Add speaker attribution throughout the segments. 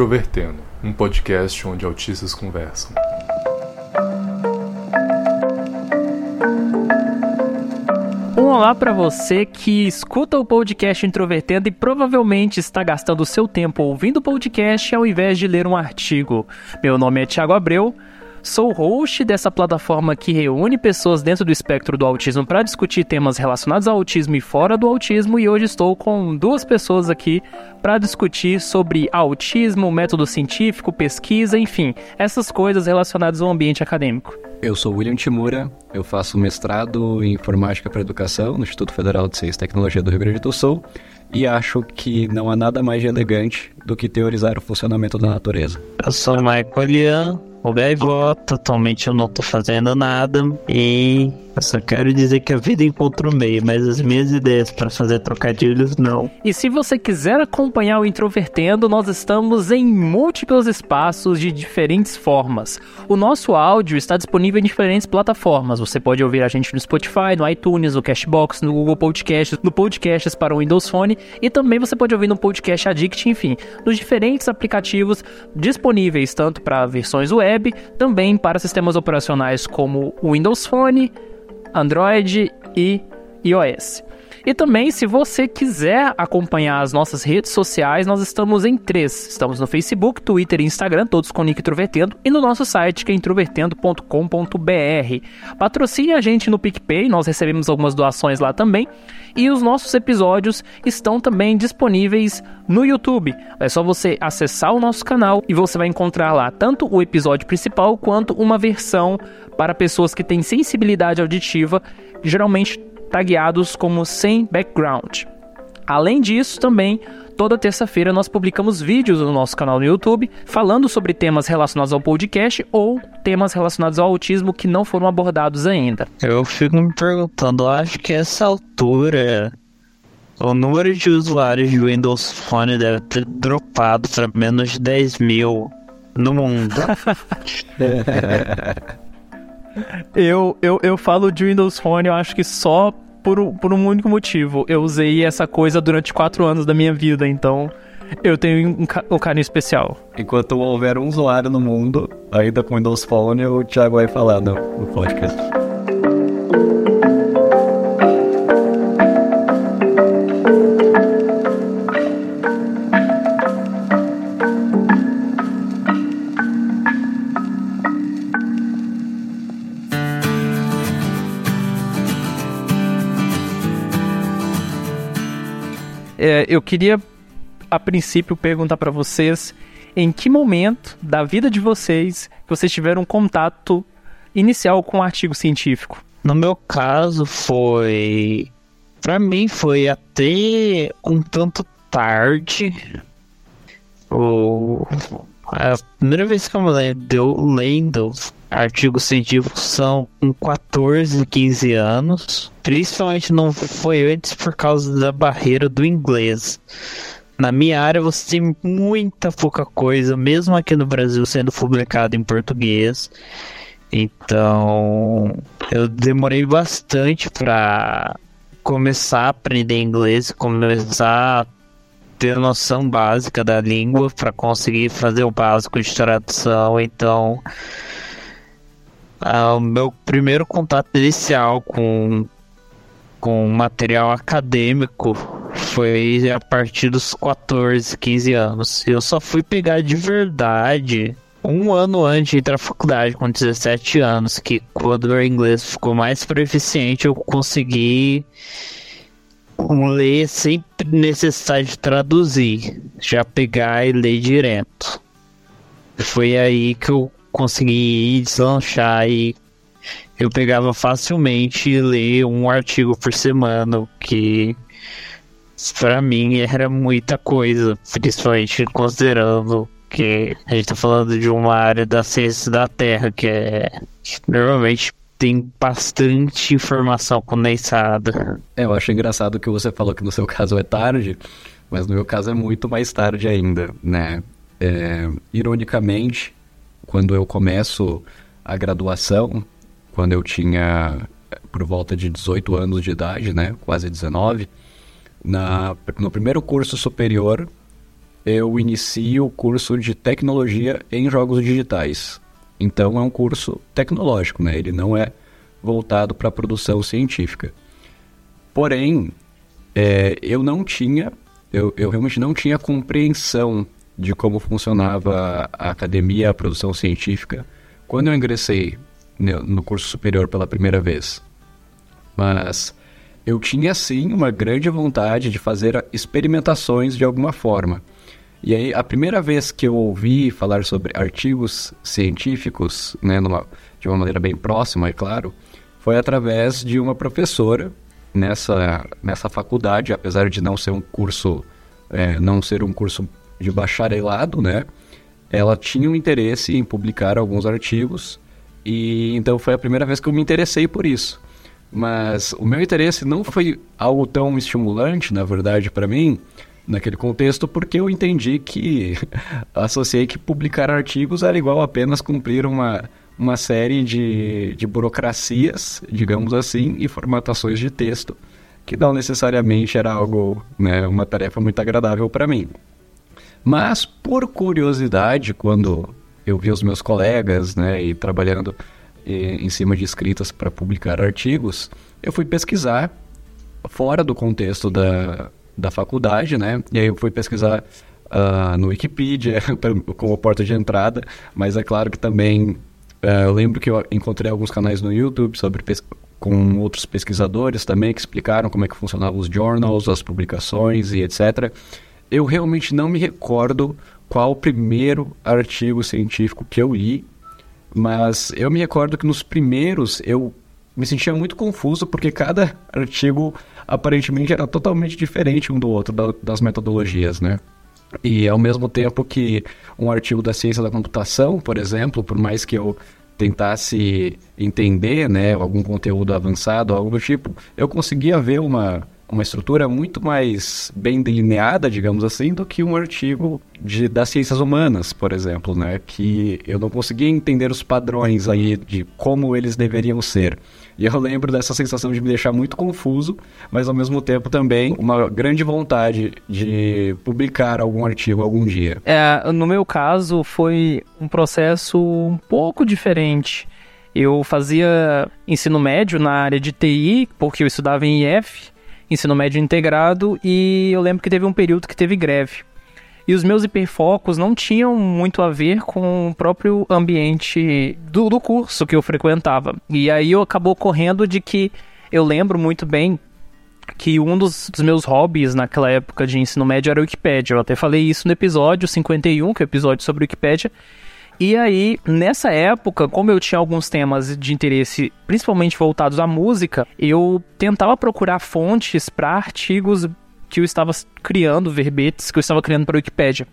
Speaker 1: Introvertendo, um podcast onde autistas conversam.
Speaker 2: Um olá para você que escuta o podcast Introvertendo e provavelmente está gastando seu tempo ouvindo o podcast ao invés de ler um artigo. Meu nome é Thiago Abreu, Sou host dessa plataforma que reúne pessoas dentro do espectro do autismo para discutir temas relacionados ao autismo e fora do autismo, e hoje estou com duas pessoas aqui para discutir sobre autismo, método científico, pesquisa, enfim, essas coisas relacionadas ao ambiente acadêmico.
Speaker 3: Eu sou William Timura, eu faço mestrado em Informática para Educação no Instituto Federal de Ciência e Tecnologia do Rio Grande do Sul e acho que não há nada mais elegante do que teorizar o funcionamento da natureza.
Speaker 4: Eu sou Michael Lian, o gaivota, atualmente eu não tô fazendo nada e eu só quero dizer que a vida encontra o meio, mas as minhas ideias para fazer trocadilhos não.
Speaker 2: E se você quiser acompanhar o Introvertendo, nós estamos em múltiplos espaços de diferentes formas. O nosso áudio está disponível em diferentes plataformas. Você pode ouvir a gente no Spotify, no iTunes, no Cashbox, no Google Podcasts, no Podcasts para o Windows Phone e também você pode ouvir no Podcast Addict, enfim, nos diferentes aplicativos disponíveis tanto para versões web, também para sistemas operacionais como Windows Phone, Android e iOS. E também, se você quiser acompanhar as nossas redes sociais, nós estamos em três. Estamos no Facebook, Twitter e Instagram, todos com Nick Introvertendo, e no nosso site, que é introvertendo.com.br. Patrocine a gente no PicPay, nós recebemos algumas doações lá também. E os nossos episódios estão também disponíveis no YouTube. É só você acessar o nosso canal e você vai encontrar lá tanto o episódio principal quanto uma versão para pessoas que têm sensibilidade auditiva, geralmente tagueados como sem background. Além disso, também toda terça-feira nós publicamos vídeos no nosso canal no YouTube falando sobre temas relacionados ao podcast ou temas relacionados ao autismo que não foram abordados ainda.
Speaker 4: Eu fico me perguntando, acho que essa altura o número de usuários de Windows Phone deve ter dropado para menos de 10 mil no mundo.
Speaker 2: eu, eu, eu falo de Windows Phone, eu acho que só por, por um único motivo. Eu usei essa coisa durante quatro anos da minha vida, então eu tenho um, um carinho especial.
Speaker 3: Enquanto houver um usuário no mundo, ainda com Windows Phone, o Thiago vai falar no, no podcast.
Speaker 2: Eu queria, a princípio, perguntar para vocês em que momento da vida de vocês que vocês tiveram contato inicial com o um artigo científico.
Speaker 4: No meu caso, foi. Para mim, foi até um tanto tarde. A primeira vez que eu me lembro lendo artigos científicos são com 14, 15 anos. Principalmente não foi antes por causa da barreira do inglês. Na minha área você tem muita pouca coisa, mesmo aqui no Brasil sendo publicado em português. Então, eu demorei bastante para começar a aprender inglês, começar a ter noção básica da língua para conseguir fazer o básico de tradução. Então, ah, o meu primeiro contato inicial com, com material acadêmico foi a partir dos 14, 15 anos. Eu só fui pegar de verdade um ano antes de entrar na faculdade, com 17 anos, que quando o inglês ficou mais proficiente, eu consegui ler sem necessidade de traduzir, já pegar e ler direto. Foi aí que eu consegui deslanchar e eu pegava facilmente ler um artigo por semana, que para mim era muita coisa, principalmente considerando que a gente tá falando de uma área da ciência da Terra que é normalmente tem bastante informação condensada.
Speaker 3: É, eu acho engraçado que você falou que no seu caso é tarde, mas no meu caso é muito mais tarde ainda, né? É, ironicamente, quando eu começo a graduação, quando eu tinha por volta de 18 anos de idade, né, quase 19, na, no primeiro curso superior eu inicio o curso de tecnologia em jogos digitais. Então é um curso tecnológico, né? Ele não é voltado para a produção científica. Porém, é, eu não tinha, eu, eu realmente não tinha compreensão de como funcionava a academia, a produção científica, quando eu ingressei no curso superior pela primeira vez. Mas eu tinha sim uma grande vontade de fazer experimentações de alguma forma. E aí, a primeira vez que eu ouvi falar sobre artigos científicos, né, numa, de uma maneira bem próxima, é claro, foi através de uma professora nessa, nessa faculdade, apesar de não ser um curso, é, não ser um curso de bacharelado, né? Ela tinha um interesse em publicar alguns artigos e então foi a primeira vez que eu me interessei por isso. Mas o meu interesse não foi algo tão estimulante, na verdade, para mim, naquele contexto, porque eu entendi que associei que publicar artigos era igual apenas cumprir uma, uma série de, de burocracias, digamos assim, e formatações de texto, que não necessariamente era algo, né, uma tarefa muito agradável para mim. Mas, por curiosidade, quando eu vi os meus colegas, né, e trabalhando em cima de escritas para publicar artigos, eu fui pesquisar fora do contexto da, da faculdade, né? E aí eu fui pesquisar uh, no Wikipedia como porta de entrada, mas é claro que também uh, eu lembro que eu encontrei alguns canais no YouTube sobre com outros pesquisadores também que explicaram como é que funcionavam os journals, as publicações e etc. Eu realmente não me recordo qual o primeiro artigo científico que eu li, mas eu me recordo que nos primeiros eu me sentia muito confuso porque cada artigo aparentemente era totalmente diferente um do outro da, das metodologias, né? E ao mesmo tempo que um artigo da ciência da computação, por exemplo, por mais que eu tentasse entender, né, algum conteúdo avançado, algo do tipo, eu conseguia ver uma uma estrutura muito mais bem delineada, digamos assim, do que um artigo de, das ciências humanas, por exemplo, né? Que eu não conseguia entender os padrões aí de como eles deveriam ser. E eu lembro dessa sensação de me deixar muito confuso, mas ao mesmo tempo também uma grande vontade de publicar algum artigo algum dia.
Speaker 2: É, no meu caso foi um processo um pouco diferente. Eu fazia ensino médio na área de TI, porque eu estudava em IF, ensino médio integrado, e eu lembro que teve um período que teve greve. E os meus hiperfocos não tinham muito a ver com o próprio ambiente do, do curso que eu frequentava. E aí eu acabou correndo de que eu lembro muito bem que um dos, dos, meus hobbies naquela época de ensino médio era a Wikipédia. Eu até falei isso no episódio 51, que é o episódio sobre Wikipédia. E aí, nessa época, como eu tinha alguns temas de interesse, principalmente voltados à música, eu tentava procurar fontes para artigos que eu estava criando, verbetes que eu estava criando para a Wikipédia.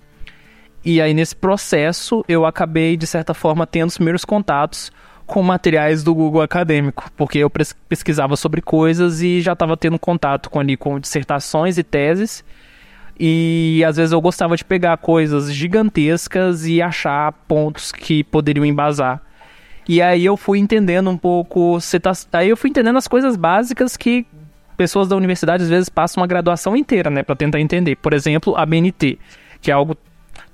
Speaker 2: E aí, nesse processo, eu acabei, de certa forma, tendo os primeiros contatos com materiais do Google Acadêmico, porque eu pesquisava sobre coisas e já estava tendo contato com ali com dissertações e teses e às vezes eu gostava de pegar coisas gigantescas e achar pontos que poderiam embasar. E aí eu fui entendendo um pouco. Tá, aí eu fui entendendo as coisas básicas que pessoas da universidade às vezes passam uma graduação inteira, né, para tentar entender. Por exemplo, a BNT, que é algo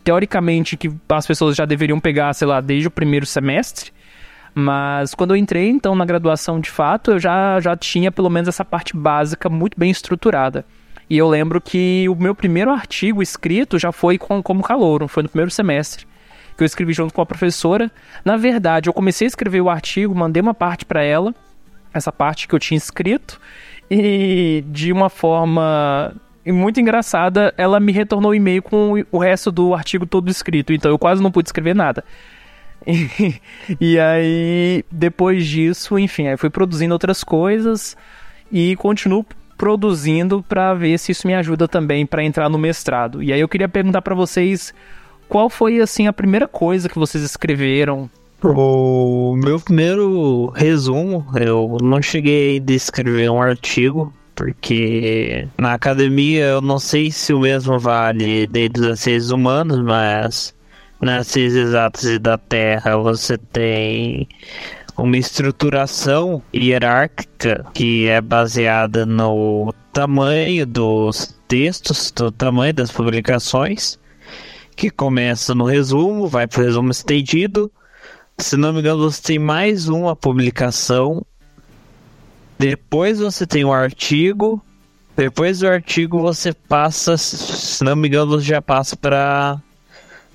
Speaker 2: teoricamente que as pessoas já deveriam pegar, sei lá, desde o primeiro semestre. Mas quando eu entrei então na graduação de fato, eu já, já tinha pelo menos essa parte básica muito bem estruturada. E eu lembro que o meu primeiro artigo escrito já foi com, como calouro, foi no primeiro semestre. Que eu escrevi junto com a professora. Na verdade, eu comecei a escrever o artigo, mandei uma parte para ela, essa parte que eu tinha escrito, e de uma forma muito engraçada, ela me retornou o e-mail com o resto do artigo todo escrito, então eu quase não pude escrever nada. E, e aí, depois disso, enfim, aí fui produzindo outras coisas e continuo produzindo para ver se isso me ajuda também para entrar no mestrado. E aí eu queria perguntar para vocês qual foi assim a primeira coisa que vocês escreveram?
Speaker 4: O meu primeiro resumo, eu não cheguei a escrever um artigo, porque na academia eu não sei se o mesmo vale dentro das ciências humanas, mas nas ciências exatas e da Terra você tem uma estruturação hierárquica que é baseada no tamanho dos textos, do tamanho das publicações. que começa no resumo, vai para o resumo estendido. Se não me engano, você tem mais uma publicação. Depois você tem o artigo. Depois do artigo você passa, se não me engano, já passa para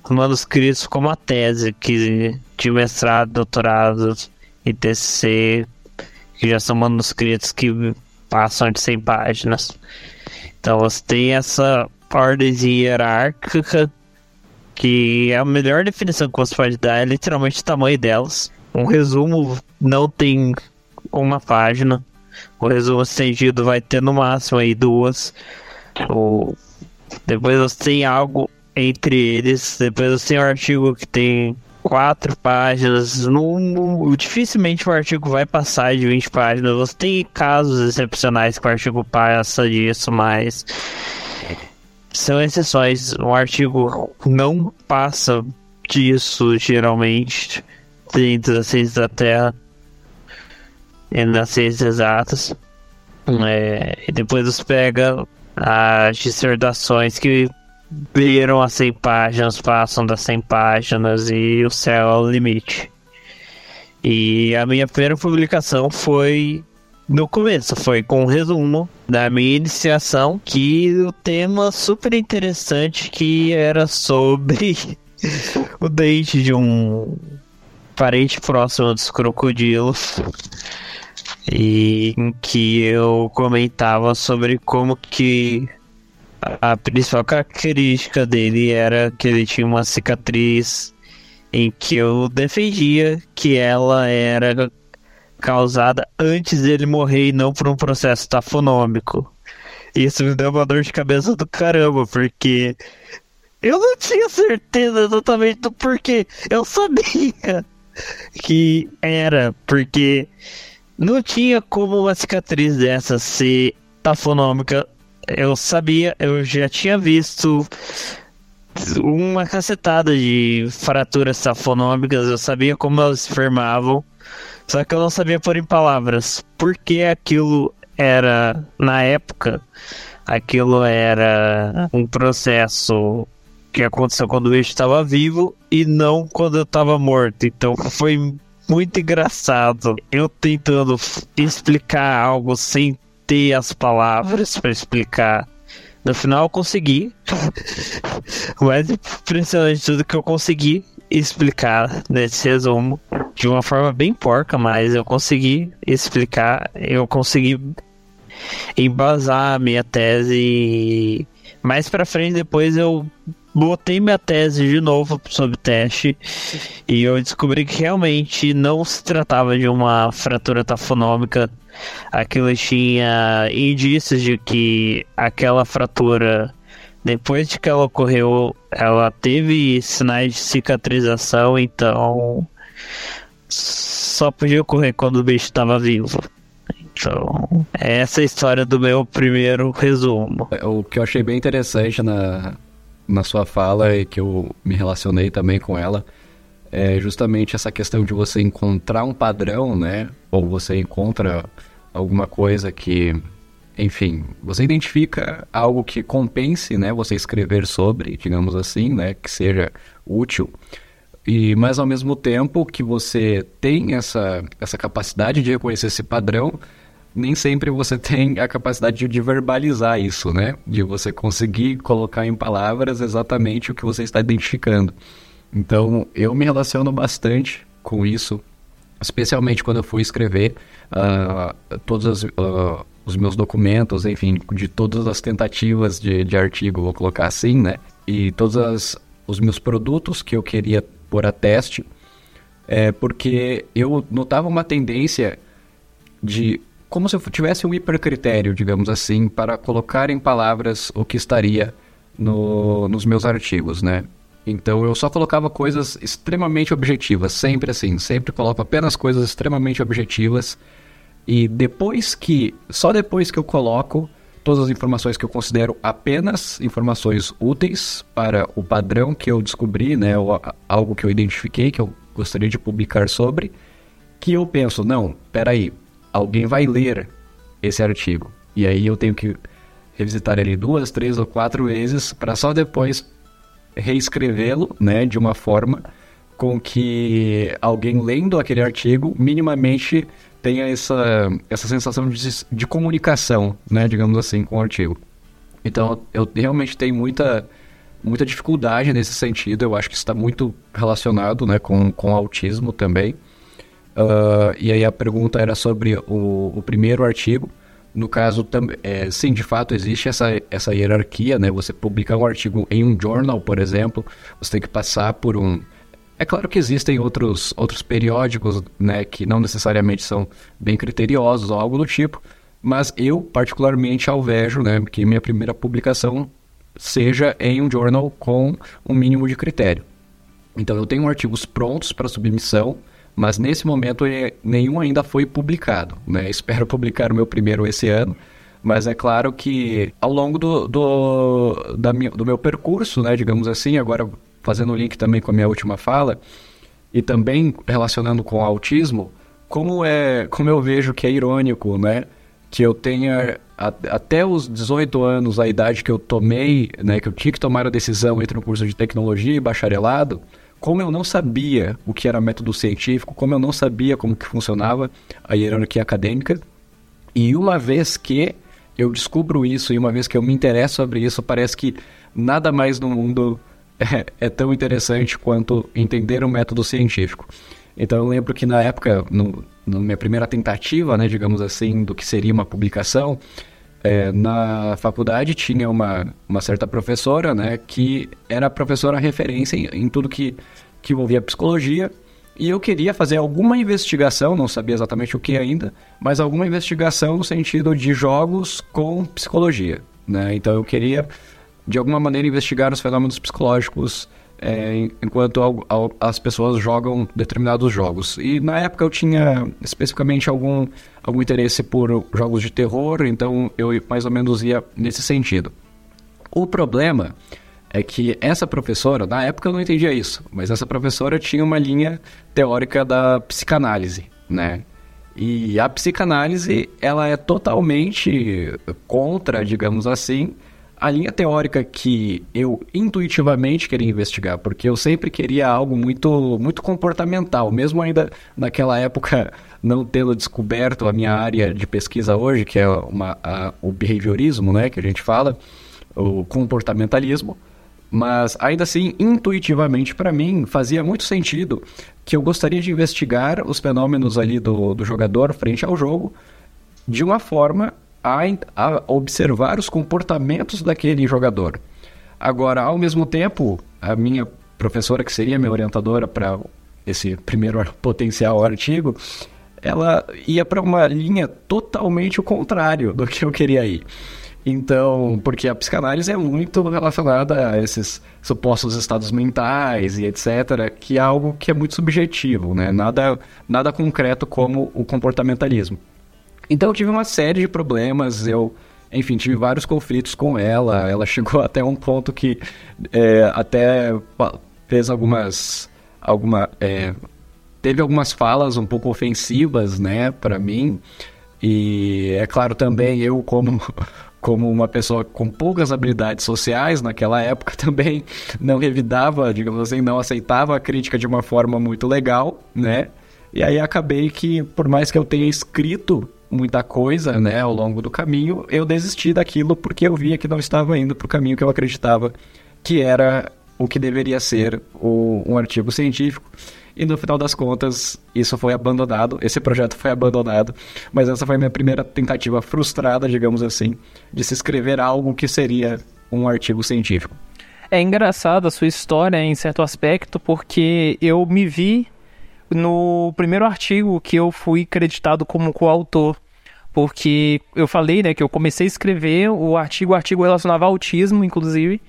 Speaker 4: manuscritos como a tese que de mestrado, doutorado e TCC, que já são manuscritos que passam de 100 páginas. Então você tem essa ordem hierárquica que a melhor definição que você pode dar é literalmente o tamanho delas. Um resumo não tem uma página. O resumo estendido vai ter no máximo aí duas. Ou depois você tem algo entre eles. Depois você tem um artigo que tem quatro páginas. No, no, dificilmente o artigo vai passar de 20 páginas. Você tem casos excepcionais que o artigo passa disso, mas são exceções. O artigo não passa disso geralmente dentro das ciências da Terra e nas ciências exatas. É, e depois você pega as dissertações que viram as 100 páginas, passam das 100 páginas e o céu é o limite. E a minha primeira publicação foi no começo, foi com um resumo da minha iniciação, que o tema super interessante que era sobre o dente de um parente próximo dos crocodilos. E em que eu comentava sobre como que a principal característica dele era que ele tinha uma cicatriz em que eu defendia que ela era causada antes dele morrer e não por um processo tafonômico. Isso me deu uma dor de cabeça do caramba, porque eu não tinha certeza exatamente do porquê. Eu sabia que era, porque não tinha como uma cicatriz dessa ser tafonômica. Eu sabia, eu já tinha visto uma cacetada de fraturas tafonômicas, eu sabia como elas se formavam. Só que eu não sabia pôr em palavras por que aquilo era, na época, aquilo era um processo que aconteceu quando bicho estava vivo e não quando eu estava morto. Então foi muito engraçado eu tentando explicar algo sem ter as palavras para explicar. No final eu consegui. o mais impressionante de tudo que eu consegui explicar nesse resumo de uma forma bem porca, mas eu consegui explicar, eu consegui embasar a minha tese e mais para frente depois eu botei minha tese de novo sobre teste e eu descobri que realmente não se tratava de uma fratura tafonômica. Aquilo tinha indícios de que aquela fratura depois de que ela ocorreu, ela teve sinais de cicatrização, então só podia ocorrer quando o bicho estava vivo. Então, essa é a história do meu primeiro resumo.
Speaker 3: É, o que eu achei bem interessante na, na sua fala e que eu me relacionei também com ela é justamente essa questão de você encontrar um padrão, né? Ou você encontra alguma coisa que, enfim, você identifica algo que compense, né? Você escrever sobre, digamos assim, né? Que seja útil. E, mas ao mesmo tempo que você tem essa, essa capacidade de reconhecer esse padrão, nem sempre você tem a capacidade de verbalizar isso, né? De você conseguir colocar em palavras exatamente o que você está identificando. Então, eu me relaciono bastante com isso, especialmente quando eu fui escrever uh, todos as, uh, os meus documentos, enfim, de todas as tentativas de, de artigo, vou colocar assim, né? E todos as, os meus produtos que eu queria por a teste, é, porque eu notava uma tendência de como se eu tivesse um hipercritério, digamos assim, para colocar em palavras o que estaria no, nos meus artigos, né? Então eu só colocava coisas extremamente objetivas, sempre assim, sempre coloco apenas coisas extremamente objetivas. E depois que, só depois que eu coloco, todas as informações que eu considero apenas informações úteis para o padrão que eu descobri, né, ou algo que eu identifiquei que eu gostaria de publicar sobre, que eu penso, não, peraí, alguém vai ler esse artigo. E aí eu tenho que revisitar ele duas, três ou quatro vezes para só depois reescrevê-lo, né, de uma forma com que alguém lendo aquele artigo minimamente tenha essa, essa sensação de, de comunicação, né, digamos assim, com o artigo. Então, eu realmente tenho muita, muita dificuldade nesse sentido. Eu acho que está muito relacionado né, com, com autismo também. Uh, e aí a pergunta era sobre o, o primeiro artigo. No caso, é, sim, de fato existe essa, essa hierarquia, né? Você publicar um artigo em um journal, por exemplo, você tem que passar por um... É claro que existem outros, outros periódicos, né, que não necessariamente são bem criteriosos ou algo do tipo, mas eu particularmente alvejo, né, que minha primeira publicação seja em um journal com um mínimo de critério. Então eu tenho artigos prontos para submissão, mas nesse momento nenhum ainda foi publicado. Né? Espero publicar o meu primeiro esse ano, mas é claro que ao longo do, do, da do meu percurso, né, digamos assim, agora fazendo o link também com a minha última fala, e também relacionando com o autismo, como, é, como eu vejo que é irônico, né? Que eu tenha até os 18 anos, a idade que eu tomei, né, que eu tinha que tomar a decisão entre um curso de tecnologia e bacharelado, como eu não sabia o que era método científico, como eu não sabia como que funcionava a hierarquia acadêmica, e uma vez que eu descubro isso e uma vez que eu me interesso sobre isso, parece que nada mais no mundo é, é tão interessante quanto entender o método científico. Então eu lembro que na época, no, na minha primeira tentativa, né, digamos assim, do que seria uma publicação, é, na faculdade tinha uma, uma certa professora, né, que era professora referência em, em tudo que, que envolvia psicologia, e eu queria fazer alguma investigação, não sabia exatamente o que ainda, mas alguma investigação no sentido de jogos com psicologia, né? Então eu queria, de alguma maneira, investigar os fenômenos psicológicos é, enquanto ao, ao, as pessoas jogam determinados jogos. E na época eu tinha especificamente algum, algum interesse por jogos de terror, então eu mais ou menos ia nesse sentido. O problema é que essa professora, na época eu não entendia isso, mas essa professora tinha uma linha teórica da psicanálise, né? E a psicanálise, ela é totalmente contra, digamos assim, a linha teórica que eu intuitivamente queria investigar, porque eu sempre queria algo muito, muito comportamental, mesmo ainda naquela época não tendo descoberto a minha área de pesquisa hoje, que é uma, a, o behaviorismo, né, que a gente fala, o comportamentalismo, mas ainda assim, intuitivamente para mim, fazia muito sentido que eu gostaria de investigar os fenômenos ali do, do jogador frente ao jogo de uma forma a, a observar os comportamentos daquele jogador. Agora, ao mesmo tempo, a minha professora, que seria minha orientadora para esse primeiro potencial artigo, ela ia para uma linha totalmente o contrário do que eu queria ir. Então, porque a psicanálise é muito relacionada a esses supostos estados mentais e etc., que é algo que é muito subjetivo, né? Nada, nada concreto como o comportamentalismo. Então eu tive uma série de problemas, eu, enfim, tive vários conflitos com ela. Ela chegou até um ponto que é, até fez algumas. Alguma, é, teve algumas falas um pouco ofensivas, né, para mim. E é claro também eu como como uma pessoa com poucas habilidades sociais naquela época também não revidava, digamos assim, não aceitava a crítica de uma forma muito legal, né? E aí acabei que por mais que eu tenha escrito muita coisa, né, ao longo do caminho, eu desisti daquilo porque eu via que não estava indo para o caminho que eu acreditava que era o que deveria ser o, um artigo científico. E no final das contas, isso foi abandonado, esse projeto foi abandonado, mas essa foi a minha primeira tentativa frustrada, digamos assim, de se escrever algo que seria um artigo científico.
Speaker 2: É engraçada a sua história em certo aspecto, porque eu me vi no primeiro artigo que eu fui creditado como coautor. Porque eu falei, né, que eu comecei a escrever o artigo, o artigo relacionava autismo, inclusive.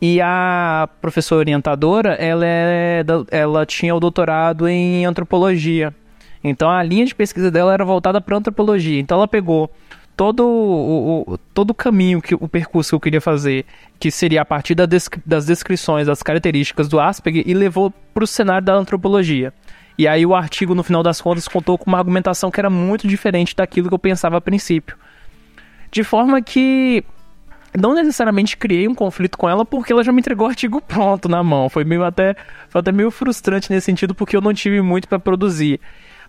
Speaker 2: E a professora orientadora, ela, é, ela tinha o doutorado em antropologia. Então a linha de pesquisa dela era voltada para antropologia. Então ela pegou todo o, o, todo o caminho, que o percurso que eu queria fazer, que seria a partir da descri das descrições, das características do Asperger, e levou para o cenário da antropologia. E aí o artigo, no final das contas, contou com uma argumentação que era muito diferente daquilo que eu pensava a princípio. De forma que não necessariamente criei um conflito com ela porque ela já me entregou o artigo pronto na mão. Foi meio até, foi até meio frustrante nesse sentido porque eu não tive muito para produzir.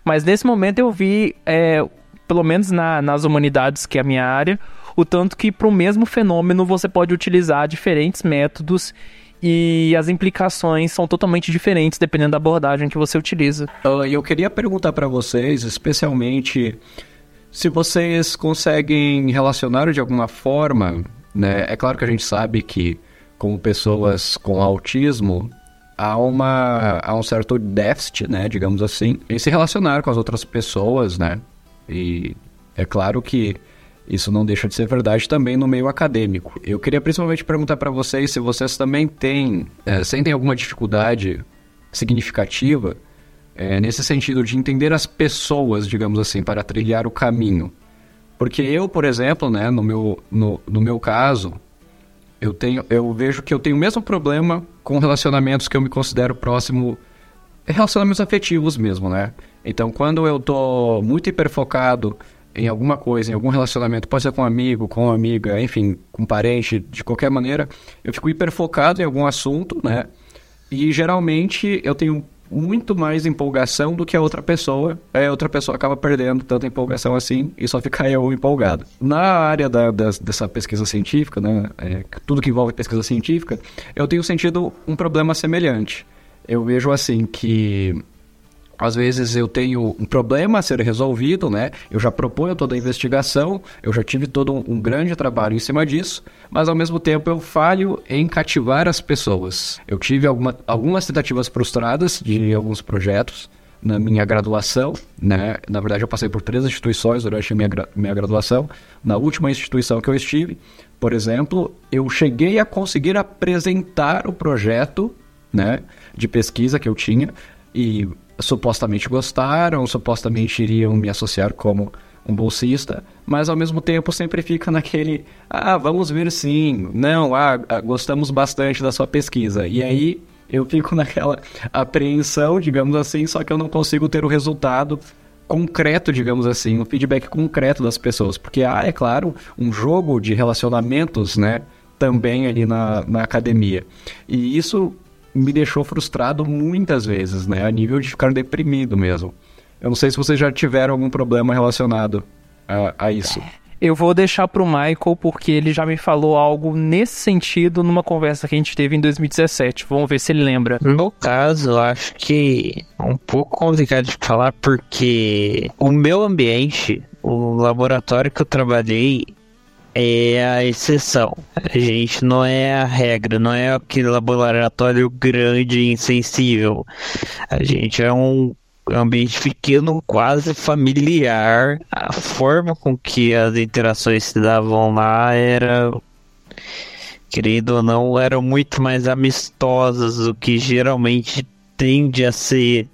Speaker 2: Mas nesse momento eu vi, é, pelo menos na, nas humanidades, que é a minha área, o tanto que para o mesmo fenômeno você pode utilizar diferentes métodos e as implicações são totalmente diferentes dependendo da abordagem que você utiliza.
Speaker 3: Uh, eu queria perguntar para vocês, especialmente se vocês conseguem relacionar de alguma forma, né? É claro que a gente sabe que como pessoas com autismo há uma há um certo déficit, né, digamos assim, em se relacionar com as outras pessoas, né? E é claro que isso não deixa de ser verdade também no meio acadêmico. Eu queria principalmente perguntar para vocês se vocês também têm, é, sentem alguma dificuldade significativa é, nesse sentido de entender as pessoas, digamos assim, para trilhar o caminho. Porque eu, por exemplo, né, no meu, no, no meu caso, eu tenho, eu vejo que eu tenho o mesmo problema com relacionamentos que eu me considero próximo, relacionamentos afetivos mesmo, né? Então, quando eu tô muito hiperfocado em alguma coisa, em algum relacionamento, pode ser com um amigo, com uma amiga, enfim, com um parente, de qualquer maneira, eu fico hiper focado em algum assunto, né? E geralmente eu tenho muito mais empolgação do que a outra pessoa. É, a outra pessoa acaba perdendo tanta empolgação assim e só fica eu empolgado. Na área da, da, dessa pesquisa científica, né, é, tudo que envolve pesquisa científica, eu tenho sentido um problema semelhante. Eu vejo assim que às vezes eu tenho um problema a ser resolvido, né? Eu já proponho toda a investigação, eu já tive todo um, um, grande trabalho em cima disso, mas ao mesmo tempo eu falho em cativar as pessoas. Eu tive alguma, algumas tentativas frustradas de alguns projetos na minha graduação, né? Na verdade eu passei por três instituições durante a minha, minha graduação. Na última instituição que eu estive, por exemplo, eu cheguei a conseguir apresentar o projeto, né? De pesquisa que eu tinha e supostamente gostaram, supostamente iriam me associar como um bolsista, mas ao mesmo tempo sempre fica naquele, ah, vamos ver sim, não, ah, ah, gostamos bastante da sua pesquisa. E aí eu fico naquela apreensão, digamos assim, só que eu não consigo ter o resultado concreto, digamos assim, um feedback concreto das pessoas, porque há, é claro, um jogo de relacionamentos, né, também ali na, na academia. E isso me deixou frustrado muitas vezes, né? A nível de ficar deprimido mesmo. Eu não sei se vocês já tiveram algum problema relacionado a, a isso.
Speaker 2: Eu vou deixar pro Michael porque ele já me falou algo nesse sentido numa conversa que a gente teve em 2017. Vamos ver se ele lembra.
Speaker 4: No meu caso, eu acho que é um pouco complicado de falar porque o meu ambiente, o laboratório que eu trabalhei, é a exceção. A gente não é a regra, não é aquele laboratório grande e insensível. A gente é um ambiente pequeno, quase familiar. A forma com que as interações se davam lá era querido ou não, eram muito mais amistosas do que geralmente tende a ser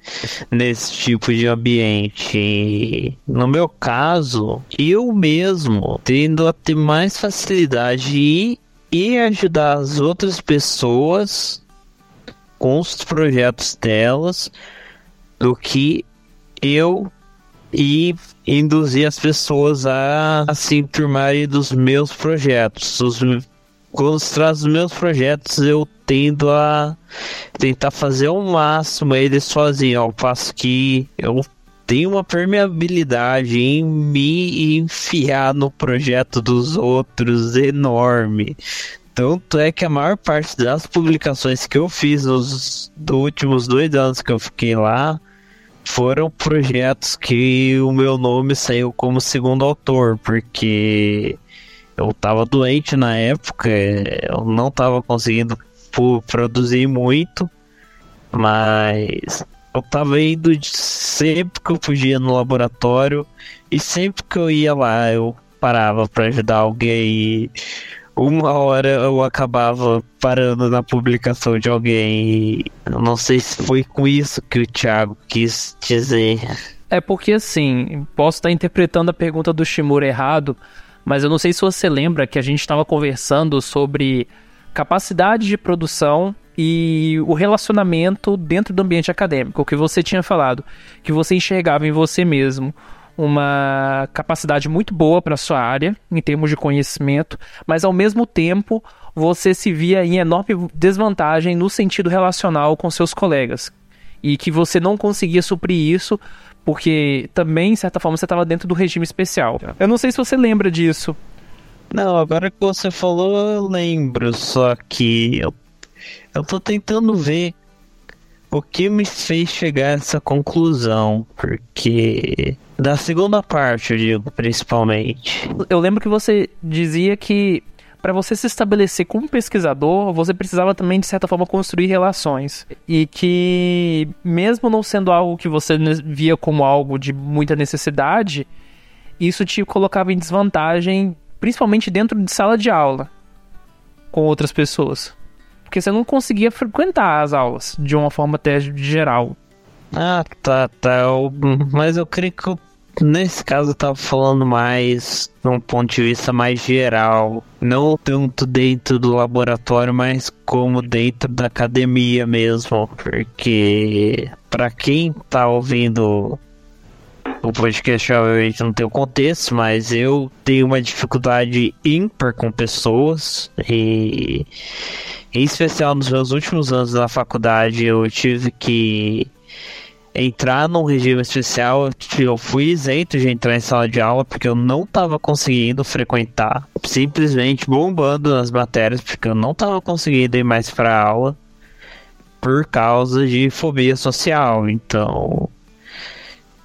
Speaker 4: nesse tipo de ambiente. No meu caso, eu mesmo tendo a ter mais facilidade e, e ajudar as outras pessoas com os projetos delas do que eu e induzir as pessoas a, se enturmarem dos meus projetos. Os, quando se traz os meus projetos, eu tendo a tentar fazer o máximo eles sozinhos, ao passo que eu tenho uma permeabilidade em me enfiar no projeto dos outros enorme. Tanto é que a maior parte das publicações que eu fiz nos últimos dois anos que eu fiquei lá foram projetos que o meu nome saiu como segundo autor, porque eu tava doente na época, eu não tava conseguindo produzir muito, mas eu tava indo sempre que eu podia no laboratório e sempre que eu ia lá eu parava para ajudar alguém e uma hora eu acabava parando na publicação de alguém e eu não sei se foi com isso que o Thiago quis dizer.
Speaker 2: É porque assim, posso estar interpretando a pergunta do Shimura errado, mas eu não sei se você lembra que a gente estava conversando sobre capacidade de produção e o relacionamento dentro do ambiente acadêmico, o que você tinha falado, que você enxergava em você mesmo uma capacidade muito boa para sua área em termos de conhecimento, mas ao mesmo tempo você se via em enorme desvantagem no sentido relacional com seus colegas. E que você não conseguia suprir isso porque também, de certa forma, você estava dentro do regime especial. Eu não sei se você lembra disso.
Speaker 4: Não, agora que você falou, eu lembro, só que eu, eu tô tentando ver o que me fez chegar a essa conclusão, porque da segunda parte, eu digo, principalmente.
Speaker 2: Eu lembro que você dizia que para você se estabelecer como pesquisador, você precisava também, de certa forma, construir relações. E que, mesmo não sendo algo que você via como algo de muita necessidade, isso te colocava em desvantagem, principalmente dentro de sala de aula, com outras pessoas. Porque você não conseguia frequentar as aulas de uma forma até geral.
Speaker 4: Ah, tá, tá. Eu, mas eu creio que Nesse caso, eu tava falando mais de um ponto de vista mais geral. Não tanto dentro do laboratório, mas como dentro da academia mesmo. Porque, para quem tá ouvindo o podcast, obviamente não tem o contexto, mas eu tenho uma dificuldade ímpar com pessoas. E, em especial nos meus últimos anos da faculdade, eu tive que entrar num regime especial, eu fui isento de entrar em sala de aula porque eu não estava conseguindo frequentar, simplesmente bombando nas matérias porque eu não estava conseguindo ir mais para aula por causa de fobia social. Então,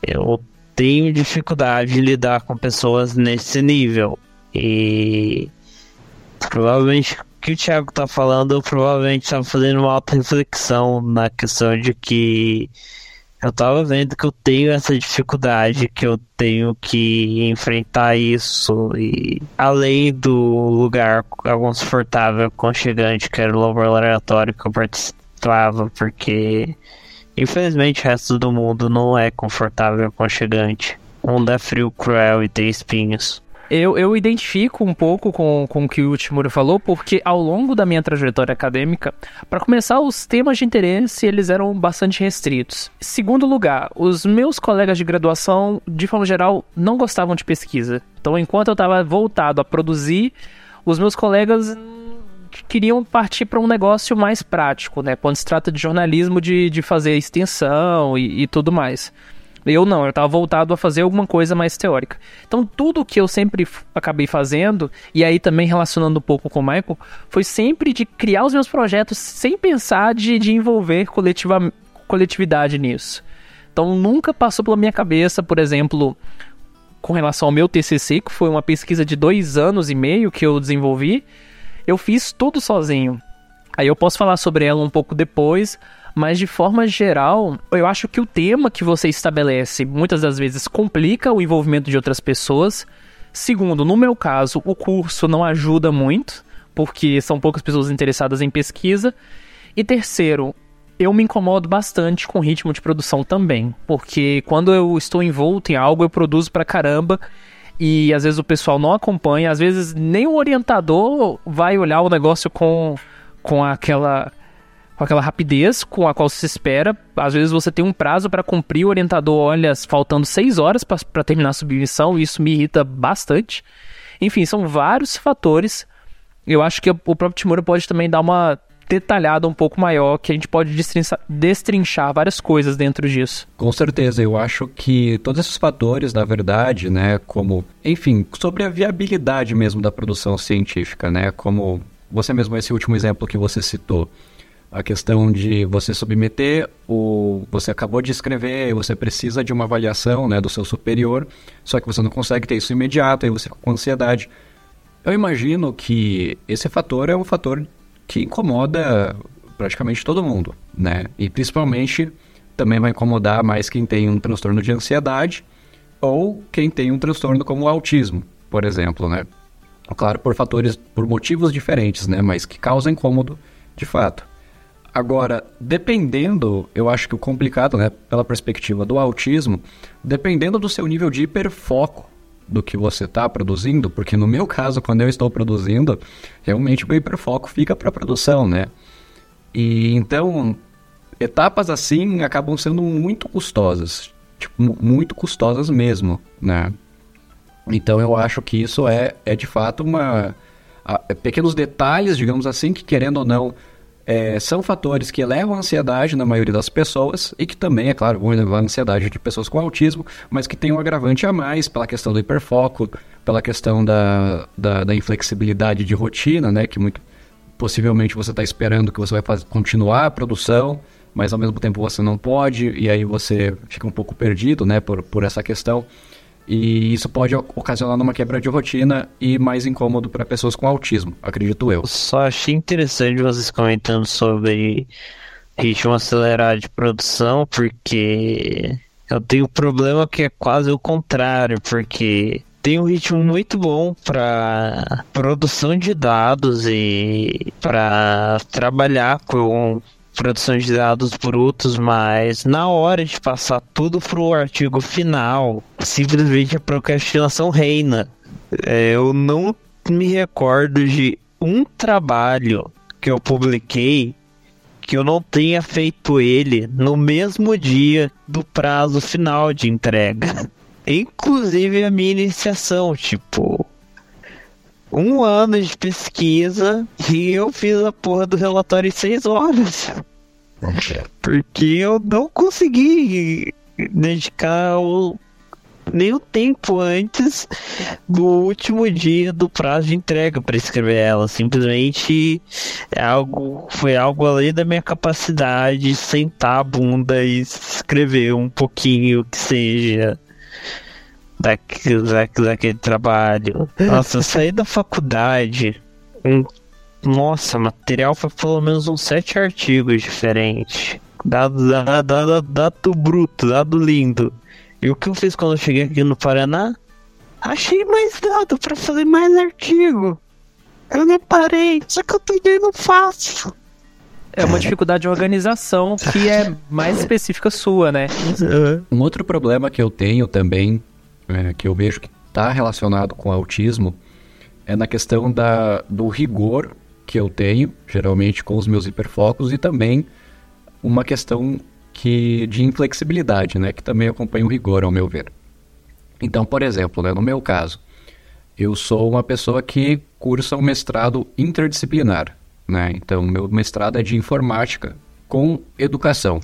Speaker 4: eu tenho dificuldade de lidar com pessoas nesse nível e provavelmente o que o Thiago tá falando, eu provavelmente estava fazendo uma auto reflexão na questão de que eu tava vendo que eu tenho essa dificuldade, que eu tenho que enfrentar isso e além do lugar confortável, conchegante, que era o laboratório que eu participava, porque infelizmente o resto do mundo não é confortável e aconchegante. O mundo é frio, cruel e tem espinhos.
Speaker 2: Eu, eu identifico um pouco com, com o que o Timuro falou, porque ao longo da minha trajetória acadêmica, para começar, os temas de interesse eles eram bastante restritos. Segundo lugar, os meus colegas de graduação, de forma geral, não gostavam de pesquisa. Então, enquanto eu estava voltado a produzir, os meus colegas queriam partir para um negócio mais prático, né? Quando se trata de jornalismo, de, de fazer extensão e, e tudo mais. Eu não, eu estava voltado a fazer alguma coisa mais teórica. Então, tudo que eu sempre acabei fazendo, e aí também relacionando um pouco com o Michael, foi sempre de criar os meus projetos sem pensar de, de envolver coletiva, coletividade nisso. Então, nunca passou pela minha cabeça, por exemplo, com relação ao meu TCC, que foi uma pesquisa de dois anos e meio que eu desenvolvi, eu fiz tudo sozinho. Aí eu posso falar sobre ela um pouco depois, mas de forma geral, eu acho que o tema que você estabelece muitas das vezes complica o envolvimento de outras pessoas. Segundo, no meu caso, o curso não ajuda muito, porque são poucas pessoas interessadas em pesquisa. E terceiro, eu me incomodo bastante com o ritmo de produção também, porque quando eu estou envolto em algo, eu produzo pra caramba e às vezes o pessoal não acompanha, às vezes nem o orientador vai olhar o negócio com, com aquela com aquela rapidez com a qual se espera. Às vezes você tem um prazo para cumprir, o orientador olha faltando seis horas para terminar a submissão, e isso me irrita bastante. Enfim, são vários fatores. Eu acho que o próprio Timura pode também dar uma detalhada um pouco maior, que a gente pode destrinchar, destrinchar várias coisas dentro disso.
Speaker 3: Com certeza, eu acho que todos esses fatores, na verdade, né, como, enfim, sobre a viabilidade mesmo da produção científica, né, como você mesmo esse último exemplo que você citou, a questão de você submeter o você acabou de escrever, você precisa de uma avaliação, né, do seu superior, só que você não consegue ter isso imediato, aí você fica com ansiedade. Eu imagino que esse fator é um fator que incomoda praticamente todo mundo, né? E principalmente também vai incomodar mais quem tem um transtorno de ansiedade ou quem tem um transtorno como o autismo, por exemplo, né? Claro, por fatores, por motivos diferentes, né? Mas que causam incômodo de fato. Agora, dependendo, eu acho que o complicado, né, pela perspectiva do autismo, dependendo do seu nível de hiperfoco do que você está produzindo, porque no meu caso, quando eu estou produzindo, realmente o hiperfoco fica para a produção, né? E então, etapas assim acabam sendo muito custosas. tipo, muito custosas mesmo, né? Então eu acho que isso é, é de fato uma a, pequenos detalhes, digamos assim, que querendo ou não é, são fatores que elevam a ansiedade na maioria das pessoas e que também, é claro, vão elevar a ansiedade de pessoas com autismo, mas que tem um agravante a mais pela questão do hiperfoco, pela questão da, da, da inflexibilidade de rotina, né? Que muito possivelmente você está esperando que você vai fazer, continuar a produção, mas ao mesmo tempo você não pode, e aí você fica um pouco perdido, né, por, por essa questão. E isso pode ocasionar uma quebra de rotina e mais incômodo para pessoas com autismo, acredito eu.
Speaker 4: Só achei interessante vocês comentando sobre ritmo acelerado de produção, porque eu tenho um problema que é quase o contrário, porque tem um ritmo muito bom para produção de dados e para trabalhar com produção de dados brutos, mas na hora de passar tudo pro artigo final, simplesmente a procrastinação reina. É, eu não me recordo de um trabalho que eu publiquei que eu não tenha feito ele no mesmo dia do prazo final de entrega. Inclusive a minha iniciação, tipo, um ano de pesquisa e eu fiz a porra do relatório em seis horas. Porque eu não consegui dedicar o, nem o tempo antes do último dia do prazo de entrega para escrever ela. Simplesmente é algo, foi algo além da minha capacidade de sentar a bunda e escrever um pouquinho que seja daquele, daquele trabalho. Nossa, eu saí da faculdade. Um, nossa, material foi pelo menos uns sete artigos diferentes. Dado, dado, dado, dado bruto, dado lindo. E o que eu fiz quando eu cheguei aqui no Paraná? Achei mais dado para fazer mais artigo. Eu não parei, só que eu também não faço.
Speaker 2: É uma dificuldade de organização que é mais específica sua, né?
Speaker 3: Um outro problema que eu tenho também é, que eu vejo que está relacionado com autismo é na questão da, do rigor que eu tenho, geralmente com os meus hiperfocos, e também uma questão que de inflexibilidade, né, que também acompanha o rigor, ao meu ver. Então, por exemplo, né, no meu caso, eu sou uma pessoa que cursa um mestrado interdisciplinar. Né? Então, meu mestrado é de informática com educação.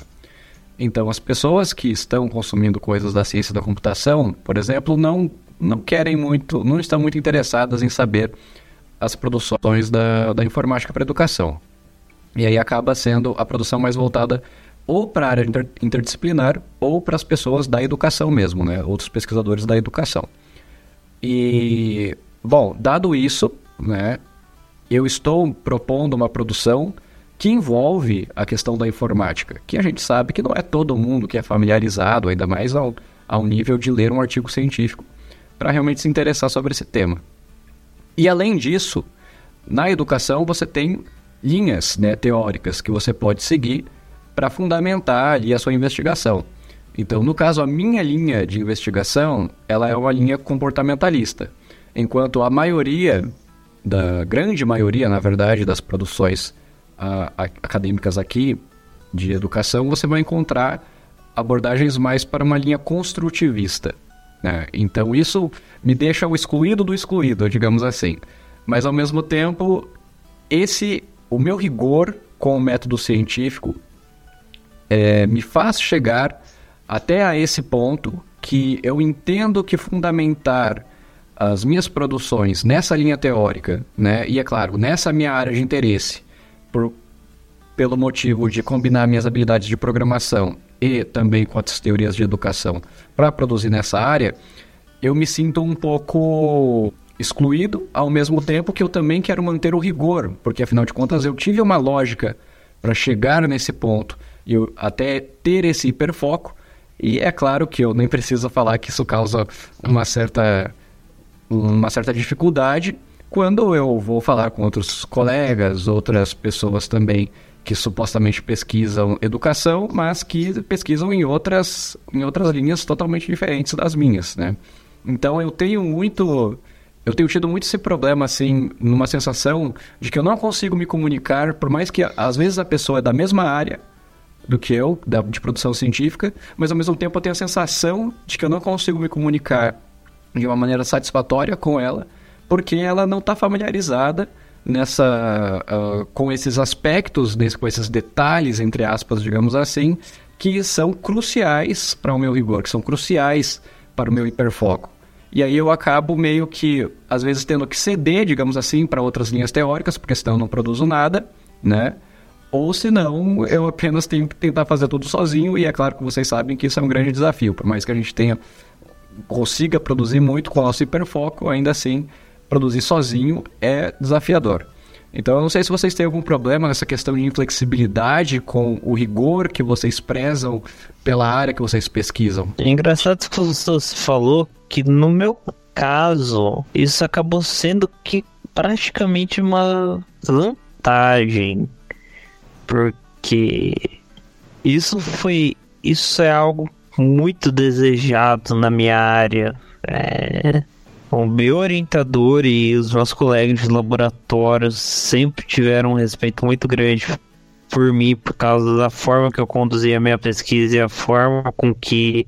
Speaker 3: Então, as pessoas que estão consumindo coisas da ciência da computação, por exemplo, não, não querem muito, não estão muito interessadas em saber as produções da, da informática para educação. E aí acaba sendo a produção mais voltada ou para a área inter, interdisciplinar ou para as pessoas da educação mesmo, né? Outros pesquisadores da educação. E, bom, dado isso, né, eu estou propondo uma produção que envolve a questão da informática, que a gente sabe que não é todo mundo que é familiarizado, ainda mais ao, ao nível de ler um artigo científico, para realmente se interessar sobre esse tema. E além disso, na educação você tem linhas né, teóricas que você pode seguir para fundamentar ali a sua investigação. Então, no caso, a minha linha de investigação, ela é uma linha comportamentalista, enquanto a maioria, da grande maioria, na verdade, das produções a, a, acadêmicas aqui de educação, você vai encontrar abordagens mais para uma linha construtivista. Né? Então isso me deixa o excluído do excluído, digamos assim. Mas ao mesmo tempo, esse, o meu rigor com o método científico é, me faz chegar até a esse ponto que eu entendo que fundamentar as minhas produções nessa linha teórica, né, e é claro, nessa minha área de interesse, por, pelo motivo de combinar minhas habilidades de programação e também com as teorias de educação para produzir nessa área, eu me sinto um pouco excluído, ao mesmo tempo que eu também quero manter o rigor, porque afinal de contas eu tive uma lógica para chegar nesse ponto e eu até ter esse hiperfoco. E é claro que eu nem preciso falar que isso causa uma certa, uma certa dificuldade, quando eu vou falar com outros colegas, outras pessoas também que supostamente pesquisam educação, mas que pesquisam em outras, em outras linhas totalmente diferentes das minhas, né? Então eu tenho muito eu tenho tido muito esse problema, assim, numa sensação de que eu não consigo me comunicar, por mais que às vezes a pessoa é da mesma área, do que eu, da, de produção científica, mas ao mesmo tempo eu tenho a sensação de que eu não consigo me comunicar de uma maneira satisfatória com ela, porque ela não está familiarizada nessa uh, com esses aspectos, com esses detalhes, entre aspas, digamos assim, que são cruciais para o meu rigor, que são cruciais para o meu hiperfoco. E aí eu acabo meio que, às vezes, tendo que ceder, digamos assim, para outras linhas teóricas, porque senão eu não produzo nada, né? Ou senão eu apenas tenho que tentar fazer tudo sozinho, e é claro que vocês sabem que isso é um grande desafio. Por mais que a gente tenha consiga produzir muito com o nosso hiperfoco, ainda assim, produzir sozinho é desafiador. Então, eu não sei se vocês têm algum problema nessa questão de inflexibilidade com o rigor que vocês prezam pela área que vocês pesquisam.
Speaker 4: É engraçado que você falou que no meu caso, isso acabou sendo que praticamente uma vantagem, porque isso foi isso é algo muito desejado na minha área. É, o meu orientador e os meus colegas de laboratório sempre tiveram um respeito muito grande por mim por causa da forma que eu conduzia a minha pesquisa e a forma com que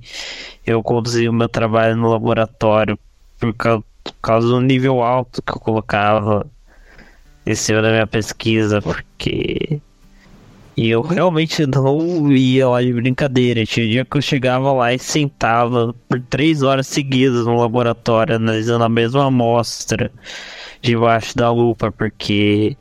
Speaker 4: eu conduzia o meu trabalho no laboratório por causa, por causa do nível alto que eu colocava em cima da minha pesquisa, porque e eu realmente não ia lá de brincadeira. Tinha dia que eu chegava lá e sentava por três horas seguidas no laboratório, analisando a mesma amostra debaixo da lupa, porque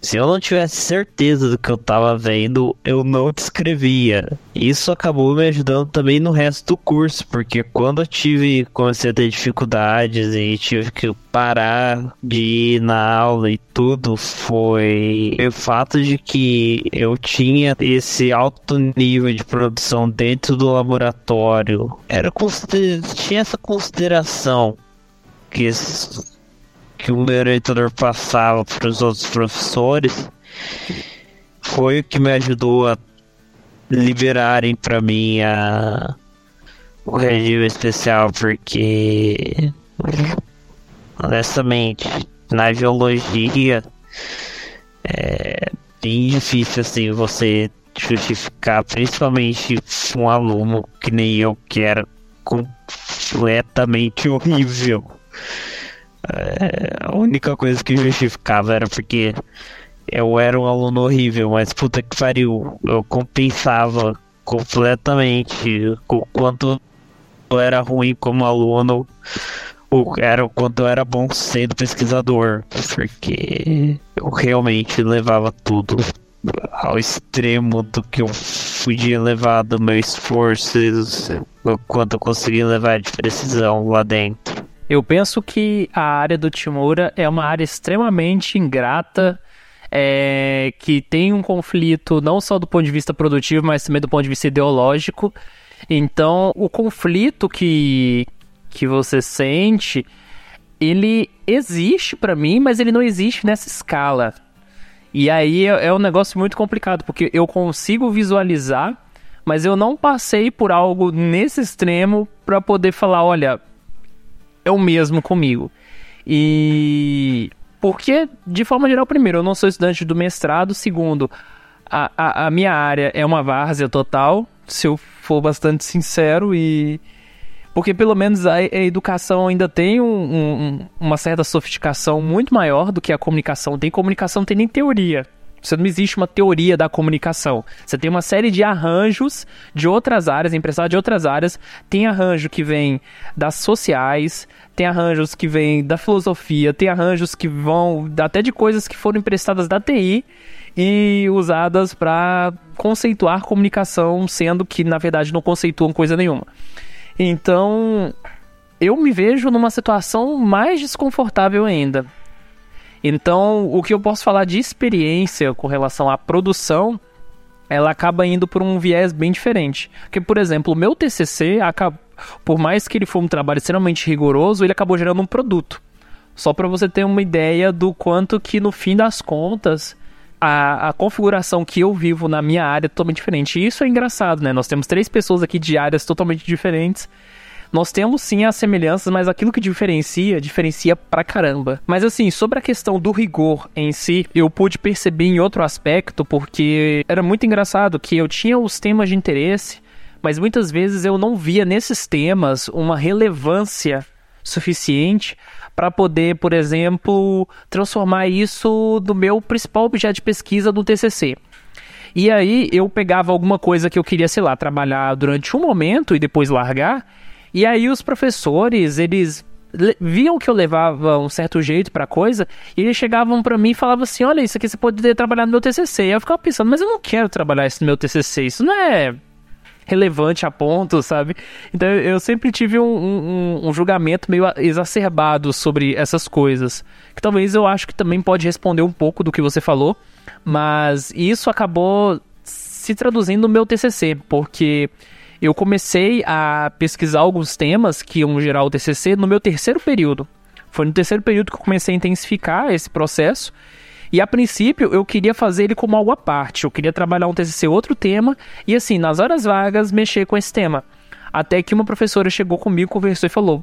Speaker 4: se eu não tivesse certeza do que eu estava vendo, eu não descrevia. Isso acabou me ajudando também no resto do curso, porque quando eu tive, comecei a ter dificuldades e tive que parar de ir na aula e tudo, foi o fato de que eu tinha esse alto nível de produção dentro do laboratório. Era tinha essa consideração que que o orientador passava para os outros professores foi o que me ajudou a liberarem para mim a, o regime especial, porque honestamente na geologia é bem difícil assim você justificar, principalmente um aluno que nem eu que era completamente horrível a única coisa que justificava era porque eu era um aluno horrível, mas puta que pariu, eu compensava completamente o quanto eu era ruim como aluno, o, era o quanto eu era bom sendo pesquisador, porque eu realmente levava tudo ao extremo do que eu podia levar do meu esforço, o quanto eu conseguia levar de precisão lá dentro.
Speaker 2: Eu penso que a área do Timura é uma área extremamente ingrata, é, que tem um conflito não só do ponto de vista produtivo, mas também do ponto de vista ideológico. Então, o conflito que, que você sente, ele existe para mim, mas ele não existe nessa escala. E aí é, é um negócio muito complicado, porque eu consigo visualizar, mas eu não passei por algo nesse extremo para poder falar, olha, é o mesmo comigo. E porque, de forma geral, primeiro, eu não sou estudante do mestrado, segundo, a, a, a minha área é uma várzea total, se eu for bastante sincero, e porque pelo menos a, a educação ainda tem um, um, uma certa sofisticação muito maior do que a comunicação tem. Comunicação tem nem teoria. Você não existe uma teoria da comunicação. Você tem uma série de arranjos de outras áreas, emprestados de outras áreas. Tem arranjo que vem das sociais, tem arranjos que vem da filosofia, tem arranjos que vão até de coisas que foram emprestadas da TI e usadas para conceituar comunicação, sendo que na verdade não conceituam coisa nenhuma. Então, eu me vejo numa situação mais desconfortável ainda. Então, o que eu posso falar de experiência com relação à produção, ela acaba indo por um viés bem diferente. Porque, por exemplo, o meu TCC, por mais que ele for um trabalho extremamente rigoroso, ele acabou gerando um produto. Só para você ter uma ideia do quanto que, no fim das contas, a, a, configuração que eu vivo na minha área é totalmente diferente. E isso é engraçado, né? Nós temos três pessoas aqui de áreas totalmente diferentes, nós temos sim as semelhanças, mas aquilo que diferencia, diferencia pra caramba. Mas assim, sobre a questão do rigor em si, eu pude perceber em outro aspecto, porque era muito engraçado que eu tinha os temas de interesse, mas muitas vezes eu não via nesses temas uma relevância suficiente para poder, por exemplo, transformar isso no meu principal objeto de pesquisa do TCC. E aí eu pegava alguma coisa que eu queria, sei lá, trabalhar durante um momento e depois largar. E aí os professores, eles viam que eu levava um certo jeito para coisa e eles chegavam para mim e falavam assim: "Olha, isso aqui você pode trabalhar no meu TCC". E eu ficava pensando: "Mas eu não quero trabalhar isso no meu TCC. Isso não é relevante a ponto, sabe? Então eu sempre tive um, um, um, julgamento meio exacerbado sobre essas coisas. Que talvez eu acho que também pode responder um pouco do que você falou, mas isso acabou se traduzindo no meu TCC, porque eu comecei a pesquisar alguns temas que iam gerar o TCC no meu terceiro período. Foi no terceiro período que eu comecei a intensificar esse processo e a princípio eu queria fazer ele como algo à parte. Eu queria trabalhar um TCC outro tema e assim, nas horas vagas, mexer com esse tema. Até que uma professora chegou comigo, conversou e falou: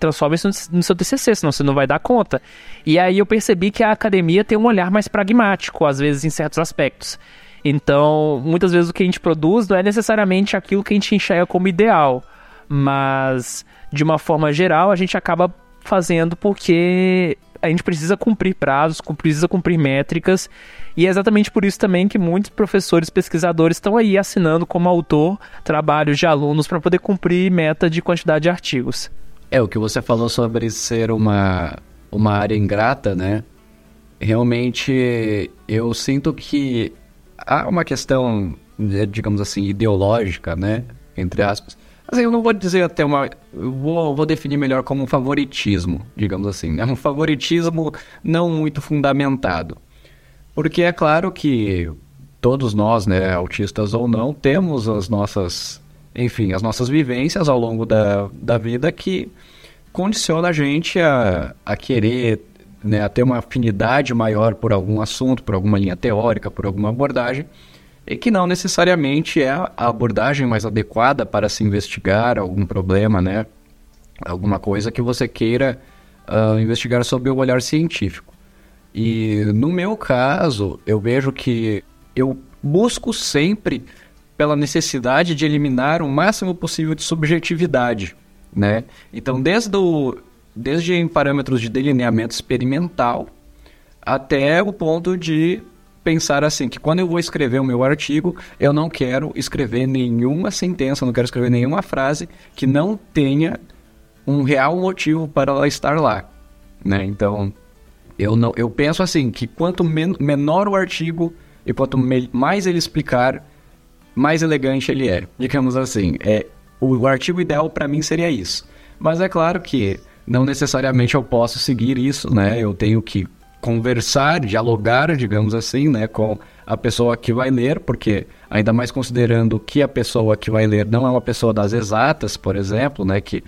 Speaker 2: transforma isso no seu TCC, senão você não vai dar conta. E aí eu percebi que a academia tem um olhar mais pragmático, às vezes em certos aspectos. Então, muitas vezes o que a gente produz não é necessariamente aquilo que a gente enxerga como ideal, mas de uma forma geral a gente acaba fazendo porque a gente precisa cumprir prazos, precisa cumprir métricas, e é exatamente por isso também que muitos professores pesquisadores estão aí assinando como autor trabalhos de alunos para poder cumprir meta de quantidade de artigos.
Speaker 3: É, o que você falou sobre ser uma, uma área ingrata, né? Realmente eu sinto que há uma questão, digamos assim, ideológica, né? Entre aspas, Assim, eu não vou dizer até uma. Vou, vou definir melhor como um favoritismo, digamos assim. É um favoritismo não muito fundamentado. Porque é claro que todos nós, né, autistas ou não, temos as nossas, enfim, as nossas vivências ao longo da, da vida que condiciona a gente a, a querer, né, a ter uma afinidade maior por algum assunto, por alguma linha teórica, por alguma abordagem e que não necessariamente é a abordagem mais adequada para se investigar algum problema, né? Alguma coisa que você queira uh, investigar sob o olhar científico. E no meu caso, eu vejo que eu busco sempre pela necessidade de eliminar o máximo possível de subjetividade, né? Então, desde, o, desde em parâmetros de delineamento experimental até o ponto de pensar assim, que quando eu vou escrever o meu artigo, eu não quero escrever nenhuma sentença, não quero escrever nenhuma frase que não tenha um real motivo para ela estar lá, né? Então, eu não, eu penso assim, que quanto men menor o artigo e quanto mais ele explicar, mais elegante ele é. Digamos assim, é o, o artigo ideal para mim seria isso. Mas é claro que não necessariamente eu posso seguir isso, né? Eu tenho que conversar, dialogar, digamos assim, né, com a pessoa que vai ler, porque ainda mais considerando que a pessoa que vai ler não é uma pessoa das exatas, por exemplo, né, que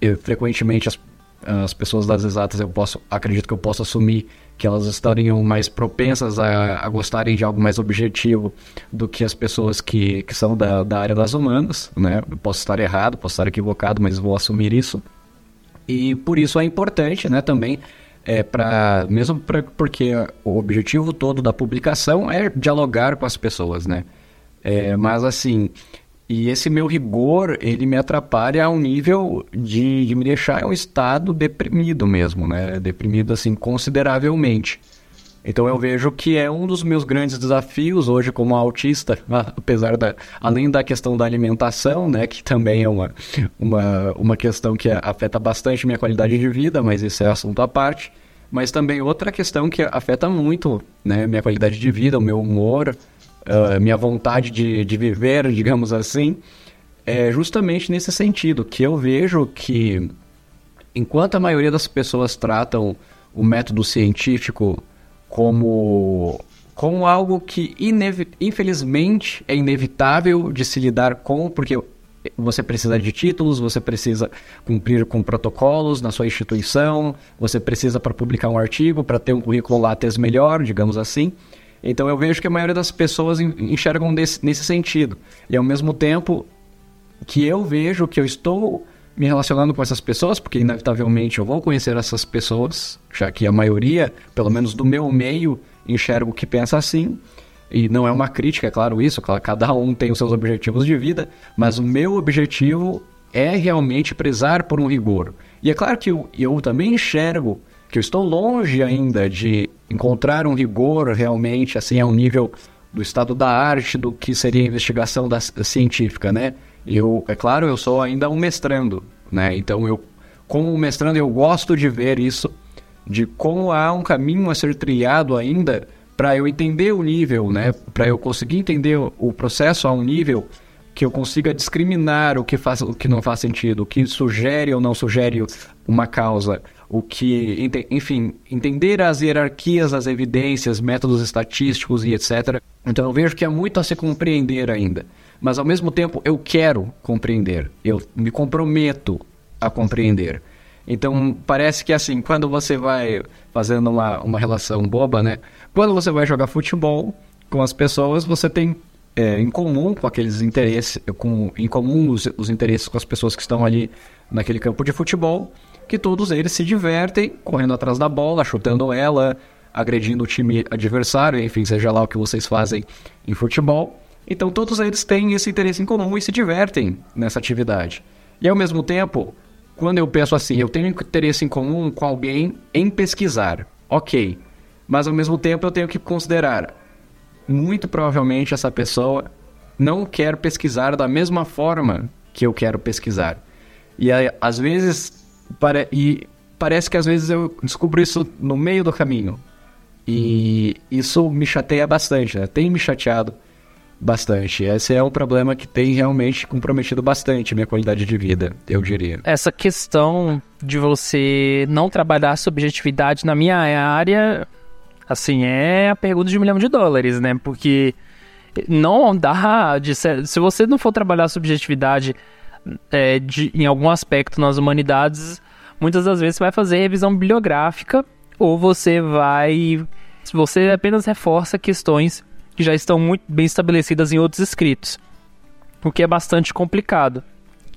Speaker 3: eu, frequentemente as, as pessoas das exatas eu posso, acredito que eu posso assumir que elas estariam mais propensas a, a gostarem de algo mais objetivo do que as pessoas que, que são da, da área das humanas, né, eu posso estar errado, posso estar equivocado, mas vou assumir isso. E por isso é importante, né, também é para mesmo pra, porque o objetivo todo da publicação é dialogar com as pessoas, né? É, mas assim, e esse meu rigor, ele me atrapalha a um nível de, de me deixar em um estado deprimido mesmo, né? Deprimido assim consideravelmente. Então eu vejo que é um dos meus grandes desafios hoje como autista, apesar da além da questão da alimentação, né, que também é uma, uma, uma questão que afeta bastante minha qualidade de vida, mas isso é assunto à parte. Mas também outra questão que afeta muito, né, minha qualidade de vida, o meu humor, uh, minha vontade de, de viver, digamos assim, é justamente nesse sentido, que eu vejo que enquanto a maioria das pessoas tratam o método científico como, como algo que infelizmente é inevitável de se lidar com, porque você precisa de títulos, você precisa cumprir com protocolos na sua instituição, você precisa para publicar um artigo, para ter um currículo Lattes melhor, digamos assim. Então eu vejo que a maioria das pessoas enxergam desse, nesse sentido. E ao mesmo tempo que eu vejo que eu estou me relacionando com essas pessoas, porque inevitavelmente eu vou conhecer essas pessoas, já que a maioria, pelo menos do meu meio, enxergo que pensa assim. E não é uma crítica, é claro isso, cada um tem os seus objetivos de vida, mas o meu objetivo é realmente prezar por um rigor. E é claro que eu, eu também enxergo que eu estou longe ainda de encontrar um rigor realmente assim a um nível do estado da arte do que seria a investigação da, científica, né? Eu, é claro, eu sou ainda um mestrando, né? Então eu, como mestrando, eu gosto de ver isso, de como há um caminho a ser trilhado ainda para eu entender o nível, né? Para eu conseguir entender o processo a um nível que eu consiga discriminar o que faz, o que não faz sentido, o que sugere ou não sugere uma causa, o que, enfim, entender as hierarquias as evidências, métodos estatísticos e etc. Então eu vejo que há muito a se compreender ainda, mas ao mesmo tempo eu quero compreender, eu me comprometo a compreender. Então parece que assim, quando você vai fazendo uma, uma relação boba, né? Quando você vai jogar futebol com as pessoas, você tem é, em comum com aqueles interesses, com, em comum os, os interesses com as pessoas que estão ali naquele campo de futebol, que todos eles se divertem correndo atrás da bola, chutando ela, agredindo o time adversário, enfim, seja lá o que vocês fazem em futebol. Então todos eles têm esse interesse em comum e se divertem nessa atividade. E ao mesmo tempo, quando eu penso assim, eu tenho interesse em comum com alguém em pesquisar, ok. Mas ao mesmo tempo eu tenho que considerar, muito provavelmente essa pessoa não quer pesquisar da mesma forma que eu quero pesquisar. E às vezes, pare... e parece que às vezes eu descubro isso no meio do caminho. E isso me chateia bastante, né? Tem me chateado bastante. Esse é um problema que tem realmente comprometido bastante a minha qualidade de vida, eu diria.
Speaker 2: Essa questão de você não trabalhar subjetividade na minha área, assim, é a pergunta de um milhão de dólares, né? Porque não dá de se você não for trabalhar subjetividade é, de, em algum aspecto nas humanidades, muitas das vezes você vai fazer revisão bibliográfica ou você vai você apenas reforça questões que já estão muito bem estabelecidas em outros escritos, o que é bastante complicado.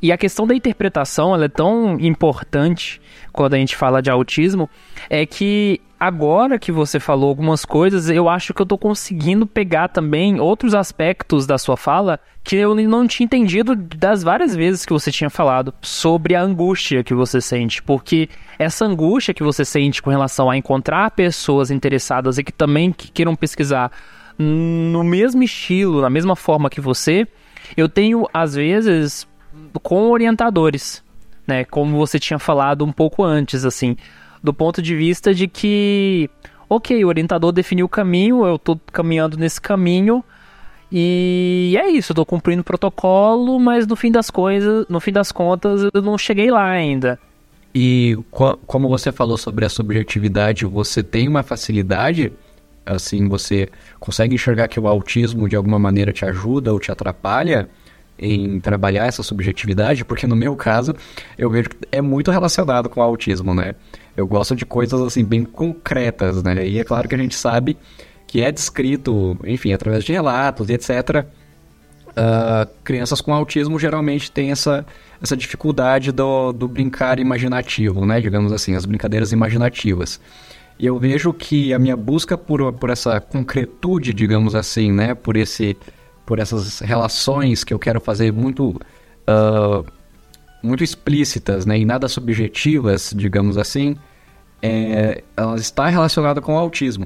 Speaker 2: E a questão da interpretação ela é tão importante quando a gente fala de autismo, é que agora que você falou algumas coisas, eu acho que eu estou conseguindo pegar também outros aspectos da sua fala que eu não tinha entendido das várias vezes que você tinha falado sobre a angústia que você sente, porque essa angústia que você sente com relação a encontrar pessoas interessadas e que também queiram pesquisar no mesmo estilo, na mesma forma que você, eu tenho às vezes com orientadores, né? Como você tinha falado um pouco antes, assim, do ponto de vista de que, ok, o orientador definiu o caminho, eu estou caminhando nesse caminho e é isso, eu tô cumprindo o protocolo, mas no fim das coisas, no fim das contas, eu não cheguei lá ainda.
Speaker 3: E como você falou sobre a subjetividade, você tem uma facilidade assim você consegue enxergar que o autismo de alguma maneira te ajuda ou te atrapalha em trabalhar essa subjetividade, porque no meu caso eu vejo que é muito relacionado com o autismo, né? Eu gosto de coisas assim bem concretas, né? E é claro que a gente sabe que é descrito, enfim, através de relatos e etc. Uh, ah, crianças com autismo geralmente têm essa, essa dificuldade do, do brincar imaginativo, né? Digamos assim, as brincadeiras imaginativas. E eu vejo que a minha busca por, por essa concretude, digamos assim, né? Por, esse, por essas relações que eu quero fazer muito, uh, muito explícitas, né? E nada subjetivas, digamos assim, é, ela está relacionada com o autismo.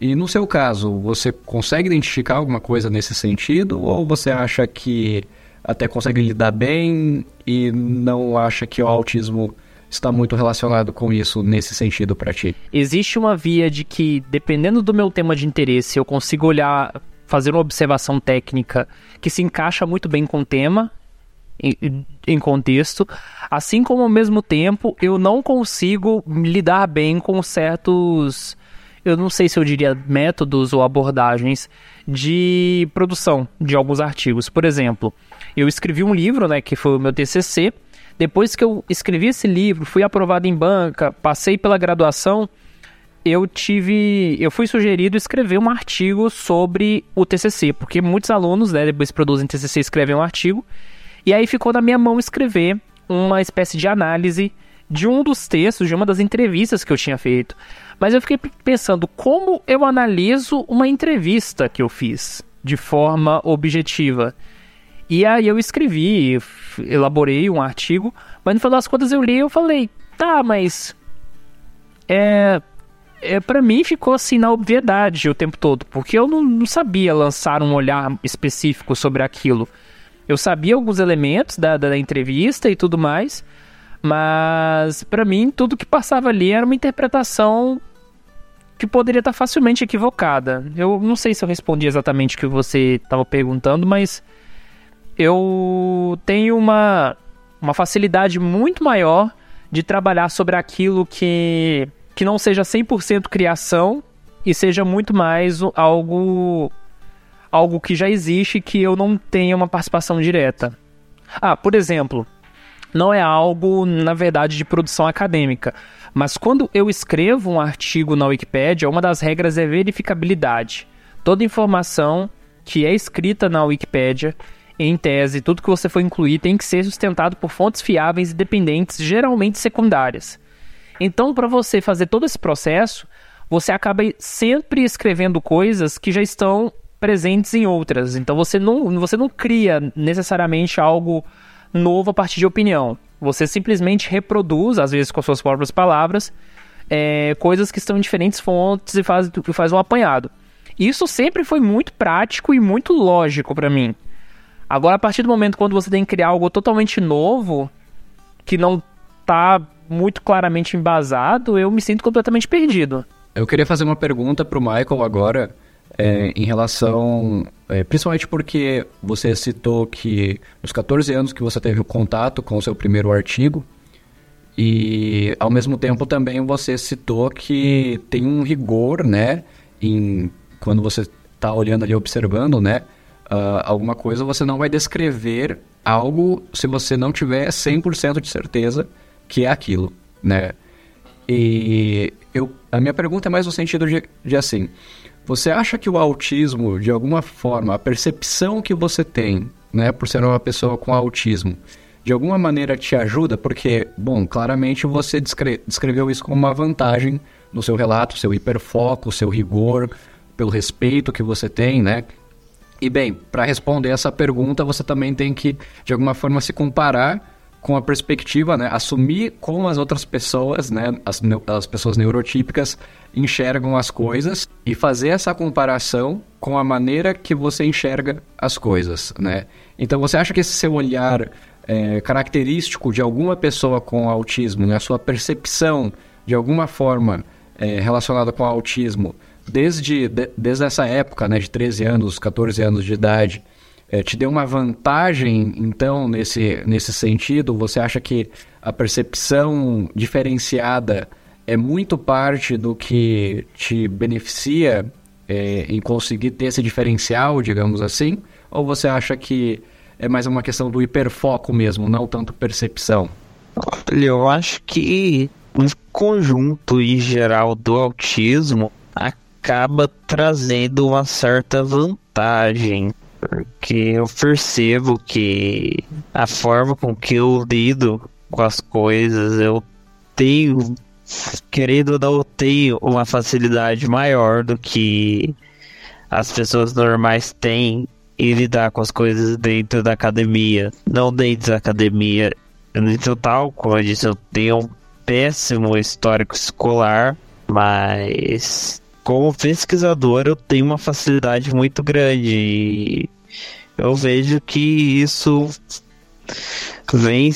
Speaker 3: E no seu caso, você consegue identificar alguma coisa nesse sentido? Ou você acha que até consegue lidar bem e não acha que o autismo está muito relacionado com isso nesse sentido para ti?
Speaker 2: Existe uma via de que, dependendo do meu tema de interesse, eu consigo olhar, fazer uma observação técnica que se encaixa muito bem com o tema, em, em contexto, assim como ao mesmo tempo eu não consigo lidar bem com certos eu não sei se eu diria métodos ou abordagens de produção de alguns artigos. Por exemplo, eu escrevi um livro, né, que foi o meu TCC, depois que eu escrevi esse livro, fui aprovado em banca, passei pela graduação, eu tive, eu fui sugerido escrever um artigo sobre o TCC, porque muitos alunos, né, depois produzem TCC, escrevem um artigo, e aí ficou na minha mão escrever uma espécie de análise de um dos textos, de uma das entrevistas que eu tinha feito. Mas eu fiquei pensando como eu analiso uma entrevista que eu fiz de forma objetiva. E aí eu escrevi, elaborei um artigo, mas no final das contas eu li e eu falei, tá, mas é, é para mim ficou assim na obviedade o tempo todo, porque eu não, não sabia lançar um olhar específico sobre aquilo. Eu sabia alguns elementos da, da, da entrevista e tudo mais, mas para mim tudo que passava ali era uma interpretação que poderia estar facilmente equivocada. Eu não sei se eu respondi exatamente o que você estava perguntando, mas eu tenho uma, uma facilidade muito maior de trabalhar sobre aquilo que, que não seja 100% criação e seja muito mais algo algo que já existe que eu não tenha uma participação direta. Ah, por exemplo, não é algo, na verdade, de produção acadêmica. Mas quando eu escrevo um artigo na Wikipédia, uma das regras é verificabilidade. Toda informação que é escrita na Wikipédia, em tese, tudo que você for incluir tem que ser sustentado por fontes fiáveis e dependentes, geralmente secundárias. Então, para você fazer todo esse processo, você acaba sempre escrevendo coisas que já estão presentes em outras. Então, você não, você não cria necessariamente algo novo a partir de opinião. Você simplesmente reproduz, às vezes com suas próprias palavras, é, coisas que estão em diferentes fontes e faz, faz um apanhado. Isso sempre foi muito prático e muito lógico para mim. Agora, a partir do momento quando você tem que criar algo totalmente novo, que não está muito claramente embasado, eu me sinto completamente perdido.
Speaker 3: Eu queria fazer uma pergunta para o Michael agora, é, em relação. É, principalmente porque você citou que nos 14 anos que você teve o contato com o seu primeiro artigo, e ao mesmo tempo também você citou que tem um rigor, né, em quando você está olhando ali, observando, né, uh, alguma coisa, você não vai descrever algo se você não tiver 100% de certeza que é aquilo, né. E eu, a minha pergunta é mais no sentido de, de assim, você acha que o autismo, de alguma forma, a percepção que você tem, né, por ser uma pessoa com autismo, de alguma maneira te ajuda? Porque, bom, claramente você descre descreveu isso como uma vantagem no seu relato, seu hiperfoco, seu rigor, pelo respeito que você tem, né? E bem, para responder essa pergunta, você também tem que, de alguma forma, se comparar com a perspectiva, né, assumir como as outras pessoas, né, as, as pessoas neurotípicas enxergam as coisas e fazer essa comparação com a maneira que você enxerga as coisas, né? Então, você acha que esse seu olhar é, característico de alguma pessoa com autismo, né, a sua percepção de alguma forma é, relacionada com autismo, desde, de, desde essa época, né, de 13 anos, 14 anos de idade, é, te deu uma vantagem, então, nesse, nesse sentido? Você acha que a percepção diferenciada é muito parte do que te beneficia é, em conseguir ter esse diferencial, digamos assim? Ou você acha que é mais uma questão do hiperfoco mesmo, não tanto percepção?
Speaker 4: Olha, eu acho que o conjunto em geral do autismo acaba trazendo uma certa vantagem porque eu percebo que a forma com que eu lido com as coisas, eu tenho, querendo ou não, eu tenho uma facilidade maior do que as pessoas normais têm em lidar com as coisas dentro da academia. Não dentro da academia, dentro tal, como eu disse, eu tenho um péssimo histórico escolar, mas como pesquisador eu tenho uma facilidade muito grande eu vejo que isso vem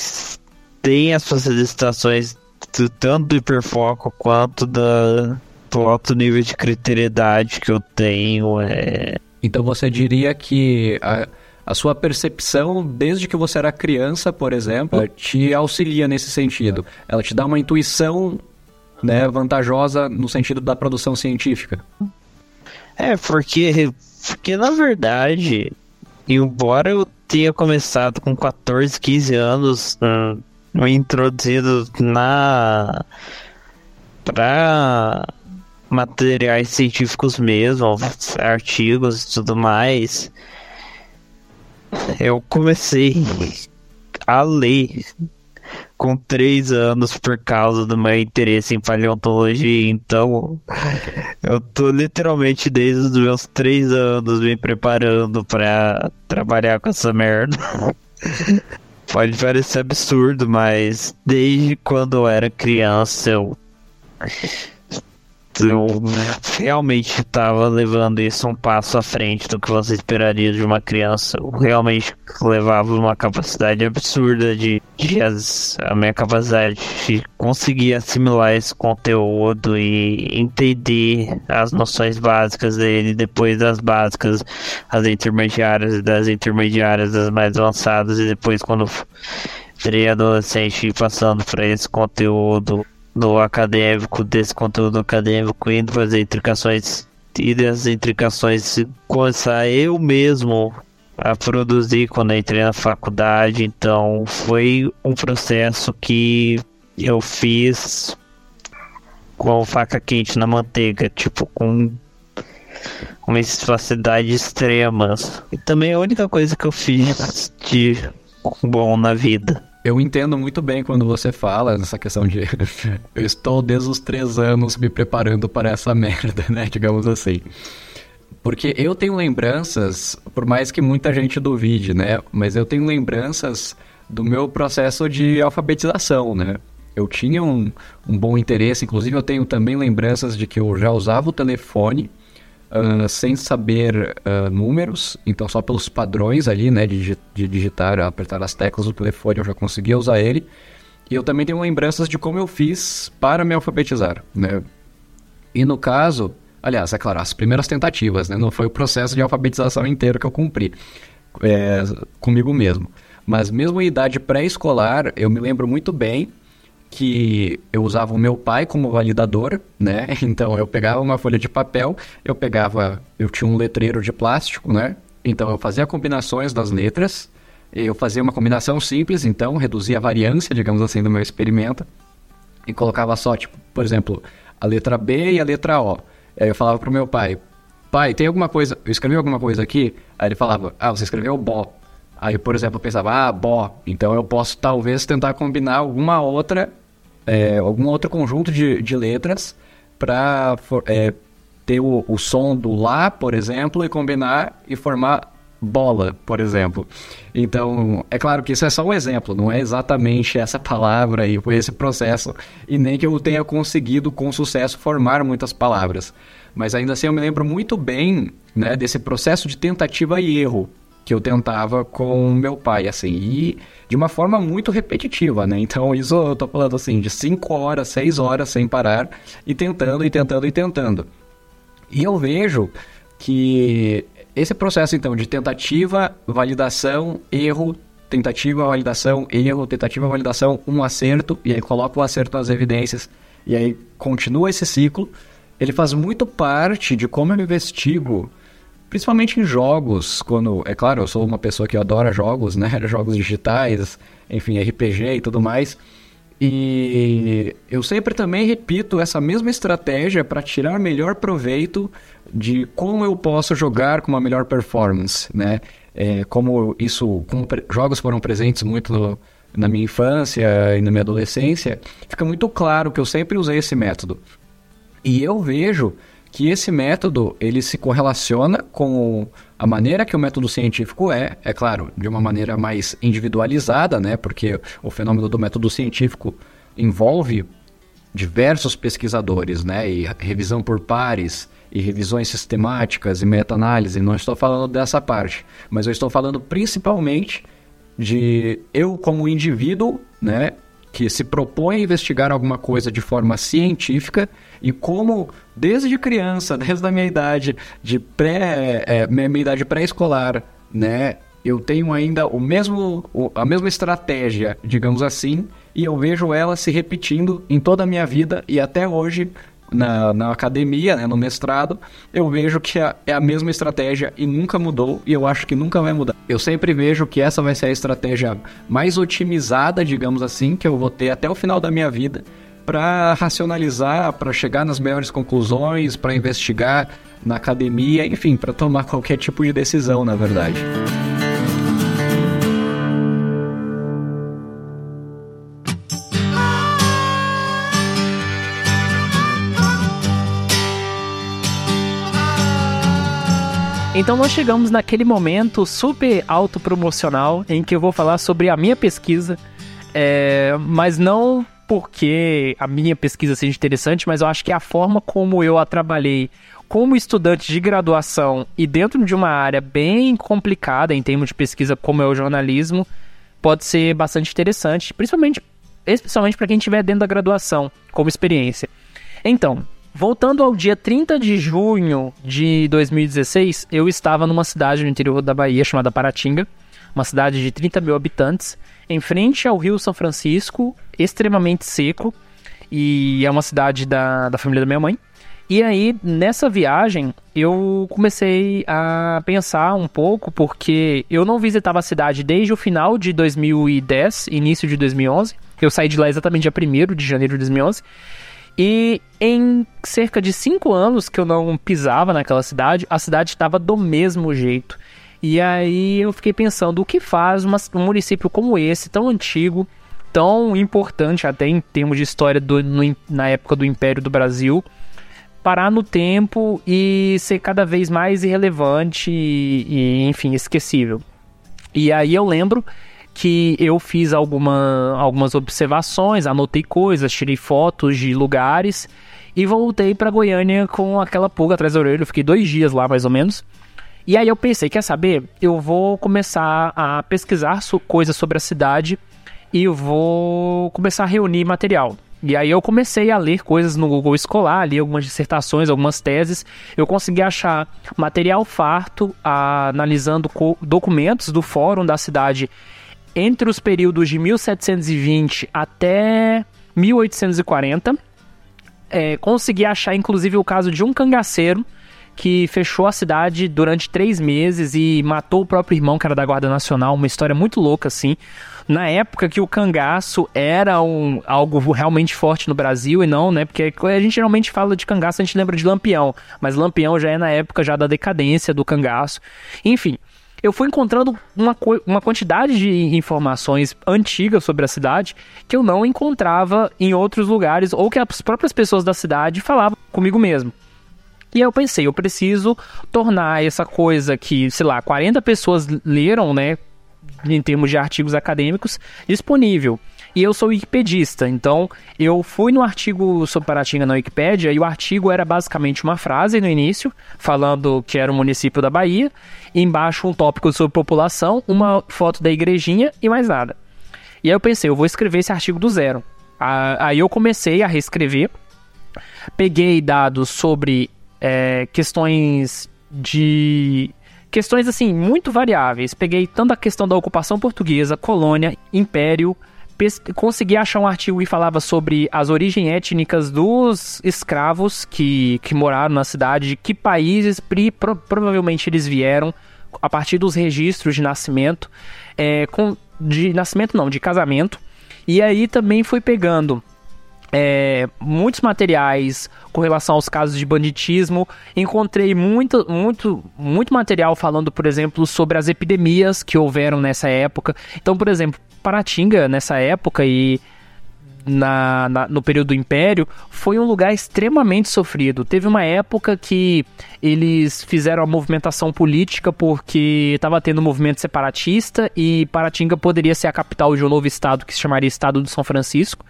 Speaker 4: tem as facilitações do, tanto do hiperfoco quanto da, do alto nível de criteriedade que eu tenho. É...
Speaker 3: Então você diria que a, a sua percepção, desde que você era criança, por exemplo, te auxilia nesse sentido. Ela te dá uma intuição né, vantajosa no sentido da produção científica.
Speaker 4: É, porque, porque na verdade, embora eu tenha começado com 14, 15 anos, hum, introduzido na. para materiais científicos mesmo, artigos e tudo mais, eu comecei a ler com três anos por causa do meu interesse em paleontologia. Então, eu tô literalmente desde os meus três anos me preparando para trabalhar com essa merda. Pode parecer absurdo, mas desde quando eu era criança eu eu realmente estava levando isso um passo à frente do que você esperaria de uma criança. Eu realmente levava uma capacidade absurda de, de as, a minha capacidade de conseguir assimilar esse conteúdo e entender as noções básicas dele, depois das básicas, as intermediárias, das intermediárias, das mais avançadas, e depois quando virei adolescente passando para esse conteúdo do acadêmico, desse conteúdo acadêmico, indo fazer intricações e das intricações começar eu mesmo a produzir quando entrei na faculdade. Então foi um processo que eu fiz com faca quente na manteiga, tipo com uma facilidade extrema. E também a única coisa que eu fiz de bom na vida.
Speaker 3: Eu entendo muito bem quando você fala nessa questão de eu estou desde os três anos me preparando para essa merda, né? Digamos assim. Porque eu tenho lembranças, por mais que muita gente duvide, né? Mas eu tenho lembranças do meu processo de alfabetização, né? Eu tinha um, um bom interesse, inclusive eu tenho também lembranças de que eu já usava o telefone Uh, sem saber uh, números, então só pelos padrões ali, né, de, de, digitar, apertar as teclas do telefone, eu já conseguia usar ele. E eu também tenho lembranças de como eu fiz para me alfabetizar, né. E no caso, aliás, é claro, as primeiras tentativas, né, não foi o processo de alfabetização inteiro que eu cumpri é, comigo mesmo. Mas mesmo em idade pré-escolar, eu me lembro muito bem que eu usava o meu pai como validador, né? Então eu pegava uma folha de papel, eu pegava, eu tinha um letreiro de plástico, né? Então eu fazia combinações das letras, eu fazia uma combinação simples, então reduzia a variância, digamos assim, do meu experimento e colocava só, tipo, por exemplo, a letra B e a letra O. Aí eu falava pro meu pai, pai, tem alguma coisa, eu escrevi alguma coisa aqui? Aí ele falava, ah, você escreveu Bó. Aí, por exemplo, eu pensava, ah, Bó, então eu posso talvez tentar combinar alguma outra é, algum outro conjunto de, de letras para é, ter o, o som do Lá, por exemplo, e combinar e formar bola, por exemplo. Então, é claro que isso é só um exemplo, não é exatamente essa palavra e foi esse processo, e nem que eu tenha conseguido com sucesso formar muitas palavras. Mas ainda assim eu me lembro muito bem né, desse processo de tentativa e erro que eu tentava com meu pai, assim, e de uma forma muito repetitiva, né? Então, isso eu tô falando assim, de 5 horas, 6 horas sem parar, e tentando, e tentando, e tentando. E eu vejo que esse processo, então, de tentativa, validação, erro, tentativa, validação, erro, tentativa, validação, um acerto, e aí coloca o acerto nas evidências, e aí continua esse ciclo, ele faz muito parte de como eu investigo principalmente em jogos, quando, é claro, eu sou uma pessoa que adora jogos, né, jogos digitais, enfim, RPG e tudo mais, e eu sempre também repito essa mesma estratégia para tirar melhor proveito de como eu posso jogar com uma melhor performance, né? É, como isso, como jogos foram presentes muito no, na minha infância e na minha adolescência, fica muito claro que eu sempre usei esse método. E eu vejo que esse método ele se correlaciona com a maneira que o método científico é, é claro, de uma maneira mais individualizada, né? Porque o fenômeno do método científico envolve diversos pesquisadores, né? E revisão por pares, e revisões sistemáticas e meta-análise. Não estou falando dessa parte, mas eu estou falando principalmente de eu como indivíduo, né? Que se propõe a investigar alguma coisa de forma científica e como desde criança, desde a minha idade de pré, é, minha, idade pré-escolar, né, eu tenho ainda o mesmo, a mesma estratégia, digamos assim, e eu vejo ela se repetindo em toda a minha vida e até hoje na, na academia, né, no mestrado, eu vejo que é, é a mesma estratégia e nunca mudou e eu acho que nunca vai mudar. Eu sempre vejo que essa vai ser a estratégia mais otimizada, digamos assim, que eu vou ter até o final da minha vida para racionalizar, para chegar nas melhores conclusões, para investigar na academia, enfim, para tomar qualquer tipo de decisão, na verdade.
Speaker 2: Então nós chegamos naquele momento super autopromocional em que eu vou falar sobre a minha pesquisa, é, mas não porque a minha pesquisa seja interessante, mas eu acho que a forma como eu a trabalhei como estudante de graduação e dentro de uma área bem complicada em termos de pesquisa como é o jornalismo, pode ser bastante interessante, principalmente especialmente para quem estiver dentro da graduação como experiência. Então, Voltando ao dia 30 de junho de 2016, eu estava numa cidade no interior da Bahia chamada Paratinga, uma cidade de 30 mil habitantes, em frente ao Rio São Francisco, extremamente seco, e é uma cidade da, da família da minha mãe. E aí, nessa viagem, eu comecei a pensar um pouco, porque eu não visitava a cidade desde o final de 2010, início de 2011. Eu saí de lá exatamente dia 1 de janeiro de 2011. E em cerca de cinco anos que eu não pisava naquela cidade, a cidade estava do mesmo jeito. E aí eu fiquei pensando, o que faz uma, um município como esse, tão antigo, tão importante até em termos de história do, no, na época do Império do Brasil, parar no tempo e ser cada vez mais irrelevante e, e enfim, esquecível. E aí eu lembro que eu fiz alguma, algumas observações, anotei coisas, tirei fotos de lugares e voltei para Goiânia com aquela pulga atrás da orelha. Eu fiquei dois dias lá mais ou menos. E aí eu pensei, quer saber? Eu vou começar a pesquisar so coisas sobre a cidade e vou começar a reunir material. E aí eu comecei a ler coisas no Google Escolar, li algumas dissertações, algumas teses. Eu consegui achar material farto, a, analisando documentos do fórum da cidade entre os períodos de 1720 até 1840. É, consegui achar, inclusive, o caso de um cangaceiro que fechou a cidade durante três meses e matou o próprio irmão, que era da Guarda Nacional. Uma história muito louca, assim. Na época que o cangaço era um, algo realmente forte no Brasil e não, né? Porque a gente geralmente fala de cangaço, a gente lembra de Lampião. Mas Lampião já é na época já da decadência do cangaço. Enfim, eu fui encontrando uma, uma quantidade de informações antigas sobre a cidade que eu não encontrava em outros lugares ou que as próprias pessoas da cidade falavam comigo mesmo. E aí eu pensei, eu preciso tornar essa coisa que, sei lá, 40 pessoas leram, né, em termos de artigos acadêmicos, disponível. E eu sou wikipedista, então eu fui no artigo sobre Paratinga na Wikipédia e o artigo era basicamente uma frase no início, falando que era um município da Bahia, embaixo um tópico sobre população, uma foto da igrejinha e mais nada. E aí eu pensei, eu vou escrever esse artigo do zero. Aí eu comecei a reescrever, peguei dados sobre é, questões de questões assim muito variáveis. Peguei tanto a questão da ocupação portuguesa, colônia, império, consegui achar um artigo que falava sobre as origens étnicas dos escravos que, que moraram na cidade, de que países pro, provavelmente eles vieram a partir dos registros de nascimento, é, com, de nascimento não, de casamento. E aí também fui pegando é, muitos materiais com relação aos casos de banditismo. Encontrei muito, muito, muito material falando, por exemplo, sobre as epidemias que houveram nessa época. Então, por exemplo, Paratinga, nessa época e na, na, no período do Império, foi um lugar extremamente sofrido. Teve uma época que eles fizeram a movimentação política porque estava tendo um movimento separatista e Paratinga poderia ser a capital de um novo estado que se chamaria Estado de São Francisco.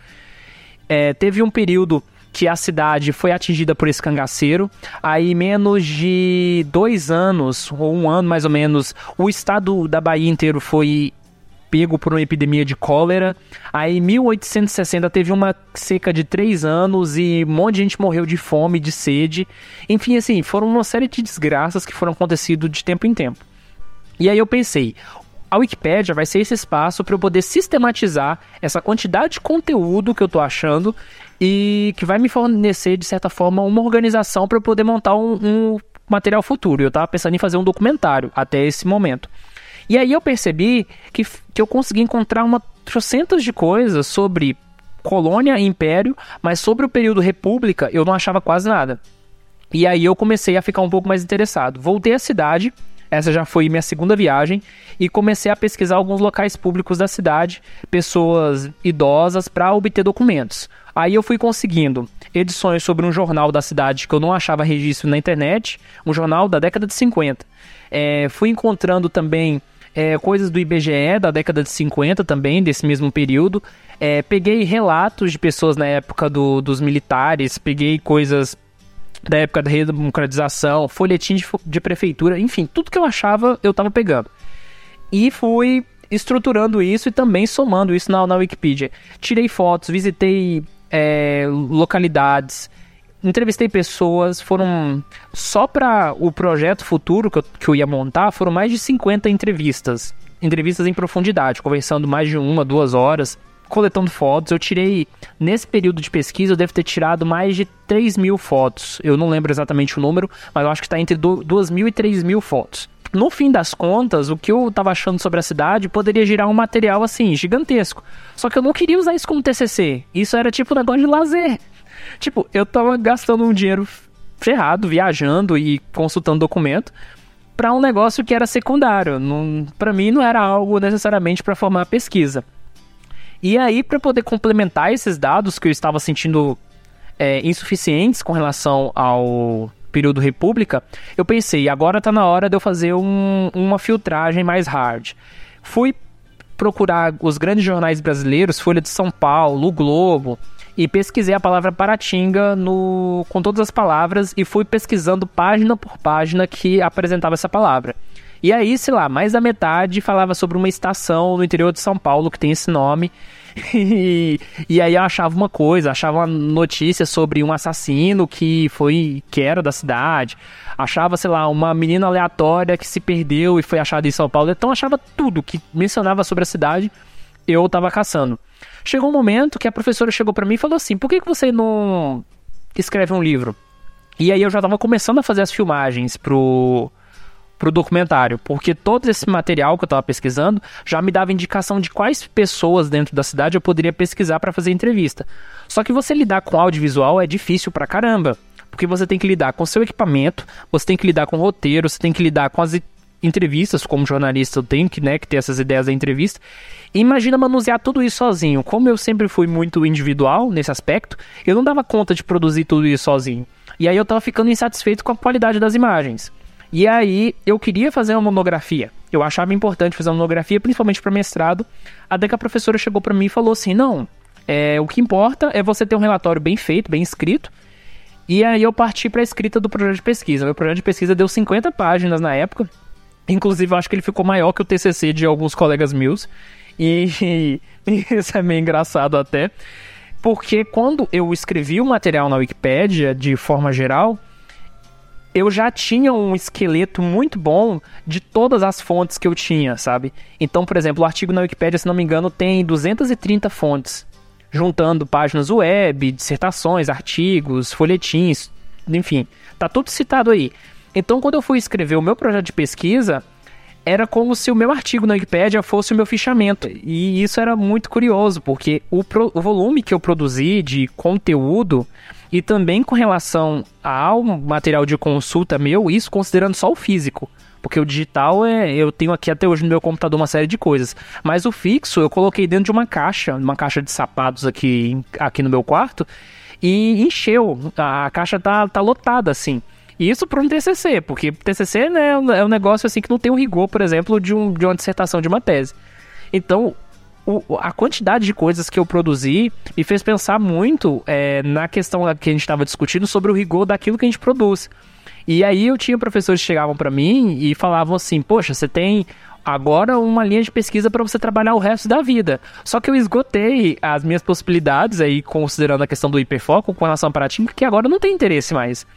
Speaker 2: É, teve um período que a cidade foi atingida por esse cangaceiro. Aí, menos de dois anos, ou um ano mais ou menos, o estado da Bahia inteiro foi pego por uma epidemia de cólera. Aí, em 1860, teve uma seca de três anos e um monte de gente morreu de fome, de sede. Enfim, assim, foram uma série de desgraças que foram acontecendo de tempo em tempo. E aí eu pensei, a Wikipédia vai ser esse espaço para eu poder sistematizar essa quantidade de conteúdo que eu estou achando e que vai me fornecer, de certa forma, uma organização para eu poder montar um, um material futuro. Eu estava pensando em fazer um documentário até esse momento. E aí eu percebi que, que eu consegui encontrar uma trocentas de coisas sobre colônia e império, mas sobre o período república eu não achava quase nada. E aí eu comecei a ficar um pouco mais interessado. Voltei à cidade, Essa já foi minha segunda viagem e comecei a pesquisar alguns locais públicos da cidade, pessoas idosas, para obter documentos. Aí eu fui conseguindo edições sobre um jornal da cidade que eu não achava registro na internet, um jornal da década de 50. É, fui encontrando também é, coisas do IBGE da década de 50 também, desse mesmo período. É, peguei relatos de pessoas na época do, dos militares, peguei coisas da época da redemocratização, folhetim de, de prefeitura, enfim, tudo que eu achava eu tava pegando. E fui estruturando isso e também somando isso na, na Wikipedia. Tirei fotos, visitei é, localidades, entrevistei pessoas, foram só para o projeto futuro que eu, que eu ia montar, foram mais de 50 entrevistas, entrevistas em profundidade, conversando mais de uma, duas horas coletando fotos. Eu tirei, nesse período de pesquisa, eu devo ter tirado mais de 3 mil fotos. Eu não lembro exatamente o número, mas eu acho que está entre 2 mil e 3 mil fotos. No fim das contas, o que eu estava achando sobre a cidade poderia gerar um material assim, gigantesco. Só que eu não queria usar isso como TCC. Isso era tipo um negócio de lazer. Tipo, eu tava gastando um dinheiro ferrado, viajando e consultando documento para um negócio que era secundário. Para mim, não era algo necessariamente para formar pesquisa. E aí, para poder complementar esses dados que eu estava sentindo é, insuficientes com relação ao período República, eu pensei, agora está na hora de eu fazer um, uma filtragem mais hard. Fui procurar os grandes jornais brasileiros, Folha de São Paulo, o Globo, e pesquisei a palavra Paratinga no, com todas as palavras e fui pesquisando página por página que apresentava essa palavra. E aí, sei lá, mais da metade falava sobre uma estação no interior de São Paulo que tem esse nome. E, e aí eu achava uma coisa, achava uma notícia sobre um assassino que foi que era da cidade. Achava, sei lá, uma menina aleatória que se perdeu e foi achada em São Paulo. Então achava tudo que mencionava sobre a cidade, eu tava caçando. Chegou um momento que a professora chegou para mim e falou assim: "Por que que você não escreve um livro?" E aí eu já tava começando a fazer as filmagens pro pro documentário, porque todo esse material que eu estava pesquisando já me dava indicação de quais pessoas dentro da cidade eu poderia pesquisar para fazer entrevista. Só que você lidar com audiovisual é difícil pra caramba, porque você tem que lidar com seu equipamento, você tem que lidar com o roteiro, você tem que lidar com as entrevistas, como jornalista eu tenho que, né, que ter essas ideias da entrevista. E imagina manusear tudo isso sozinho. Como eu sempre fui muito individual nesse aspecto, eu não dava conta de produzir tudo isso sozinho. E aí eu tava ficando insatisfeito com a qualidade das imagens. E aí eu queria fazer uma monografia. Eu achava importante fazer uma monografia, principalmente para mestrado. Até que a professora chegou para mim e falou assim: não, é, o que importa é você ter um relatório bem feito, bem escrito. E aí eu parti para a escrita do projeto de pesquisa. Meu projeto de pesquisa deu 50 páginas na época. Inclusive, eu acho que ele ficou maior que o TCC de alguns colegas meus. E, e isso é meio engraçado até. Porque quando eu escrevi o material na Wikipédia, de forma geral, eu já tinha um esqueleto muito bom de todas as fontes que eu tinha, sabe? Então, por exemplo, o artigo na Wikipedia, se não me engano, tem 230 fontes, juntando páginas web, dissertações, artigos, folhetins, enfim, tá tudo citado aí. Então, quando eu fui escrever o meu projeto de pesquisa, era como se o meu artigo na Wikipedia fosse o meu fichamento. E isso era muito curioso, porque o, pro, o volume que eu produzi de conteúdo e também com relação ao material de consulta meu, isso considerando só o físico. Porque o digital é. Eu tenho aqui até hoje no meu computador uma série de coisas. Mas o fixo eu coloquei dentro de uma caixa, uma caixa de sapatos aqui, aqui no meu quarto. E encheu. A caixa tá, tá lotada, assim. E isso para um TCC, porque TCC né, é um negócio assim que não tem o rigor, por exemplo, de, um, de uma dissertação de uma tese. Então, o, a quantidade de coisas que eu produzi me fez pensar muito é, na questão que a gente estava discutindo sobre o rigor daquilo que a gente produz. E aí eu tinha professores que chegavam para mim e falavam assim: Poxa, você tem agora uma linha de pesquisa para você trabalhar o resto da vida. Só que eu esgotei as minhas possibilidades aí, considerando a questão do hiperfoco com relação para Paraty, que agora não tem interesse mais.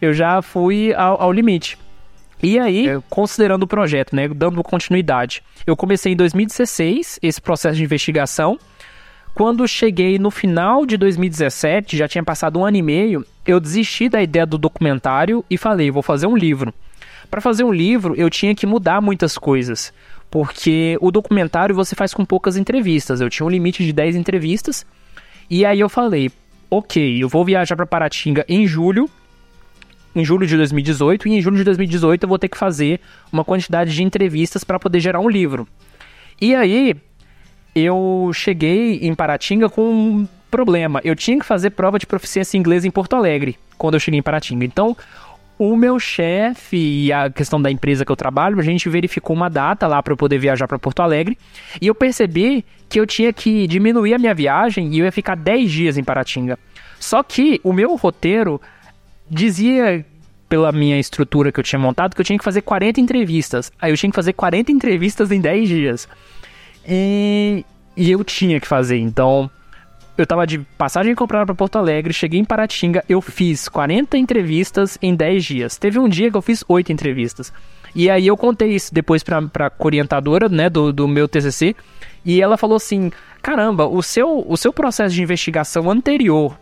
Speaker 2: Eu já fui ao, ao limite. E aí, é. considerando o projeto, né, dando continuidade, eu comecei em 2016 esse processo de investigação. Quando cheguei no final de 2017, já tinha passado um ano e meio, eu desisti da ideia do documentário e falei, vou fazer um livro. Para fazer um livro, eu tinha que mudar muitas coisas, porque o documentário você faz com poucas entrevistas. Eu tinha um limite de 10 entrevistas. E aí eu falei, OK, eu vou viajar para Paratinga em julho em julho de 2018 e em julho de 2018 eu vou ter que fazer uma quantidade de entrevistas para poder gerar um livro. E aí eu cheguei em Paratinga com um problema. Eu tinha que fazer prova de proficiência em inglês em Porto Alegre quando eu cheguei em Paratinga. Então, o meu chefe e a questão da empresa que eu trabalho, a gente verificou uma data lá para eu poder viajar para Porto Alegre e eu percebi que eu tinha que diminuir a minha viagem e eu ia ficar 10 dias em Paratinga. Só que o meu roteiro dizia pela minha estrutura que eu tinha montado que eu tinha que fazer 40 entrevistas. Aí eu tinha que fazer 40 entrevistas em 10 dias. E, e eu tinha que fazer. Então, eu tava de passagem comprada para Porto Alegre, cheguei em Paratinga, eu fiz 40 entrevistas em 10 dias. Teve um dia que eu fiz 8 entrevistas. E aí eu contei isso depois pra, pra orientadora, né, do, do meu TCC, e ela falou assim, caramba, o seu, o seu processo de investigação anterior,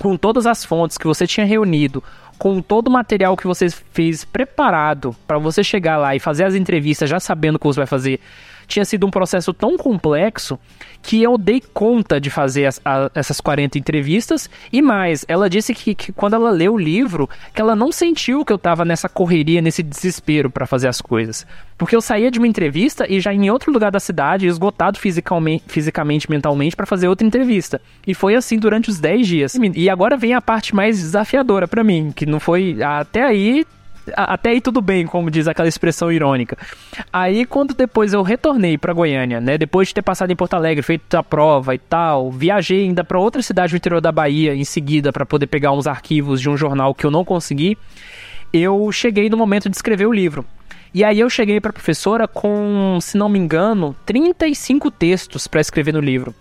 Speaker 2: com todas as fontes que você tinha reunido, com todo o material que você fez preparado para você chegar lá e fazer as entrevistas já sabendo o que você vai fazer, tinha sido um processo tão complexo que eu dei conta de fazer as, a, essas 40 entrevistas e mais, ela disse que, que, quando ela leu o livro, que ela não sentiu que eu tava nessa correria, nesse desespero para fazer as coisas. Porque eu saía de uma entrevista e já em outro lugar da cidade, esgotado fisicamente, fisicamente mentalmente, para fazer outra entrevista. E foi assim durante os 10 dias. E agora vem a parte mais desafiadora para mim, que não foi. Até aí até aí tudo bem, como diz aquela expressão irônica. Aí quando depois eu retornei para Goiânia, né, depois de ter passado em Porto Alegre, feito a prova e tal, viajei ainda para outra cidade do interior da Bahia em seguida para poder pegar uns arquivos de um jornal que eu não consegui. Eu cheguei no momento de escrever o livro. E aí eu cheguei para a professora com, se não me engano, 35 textos para escrever no livro.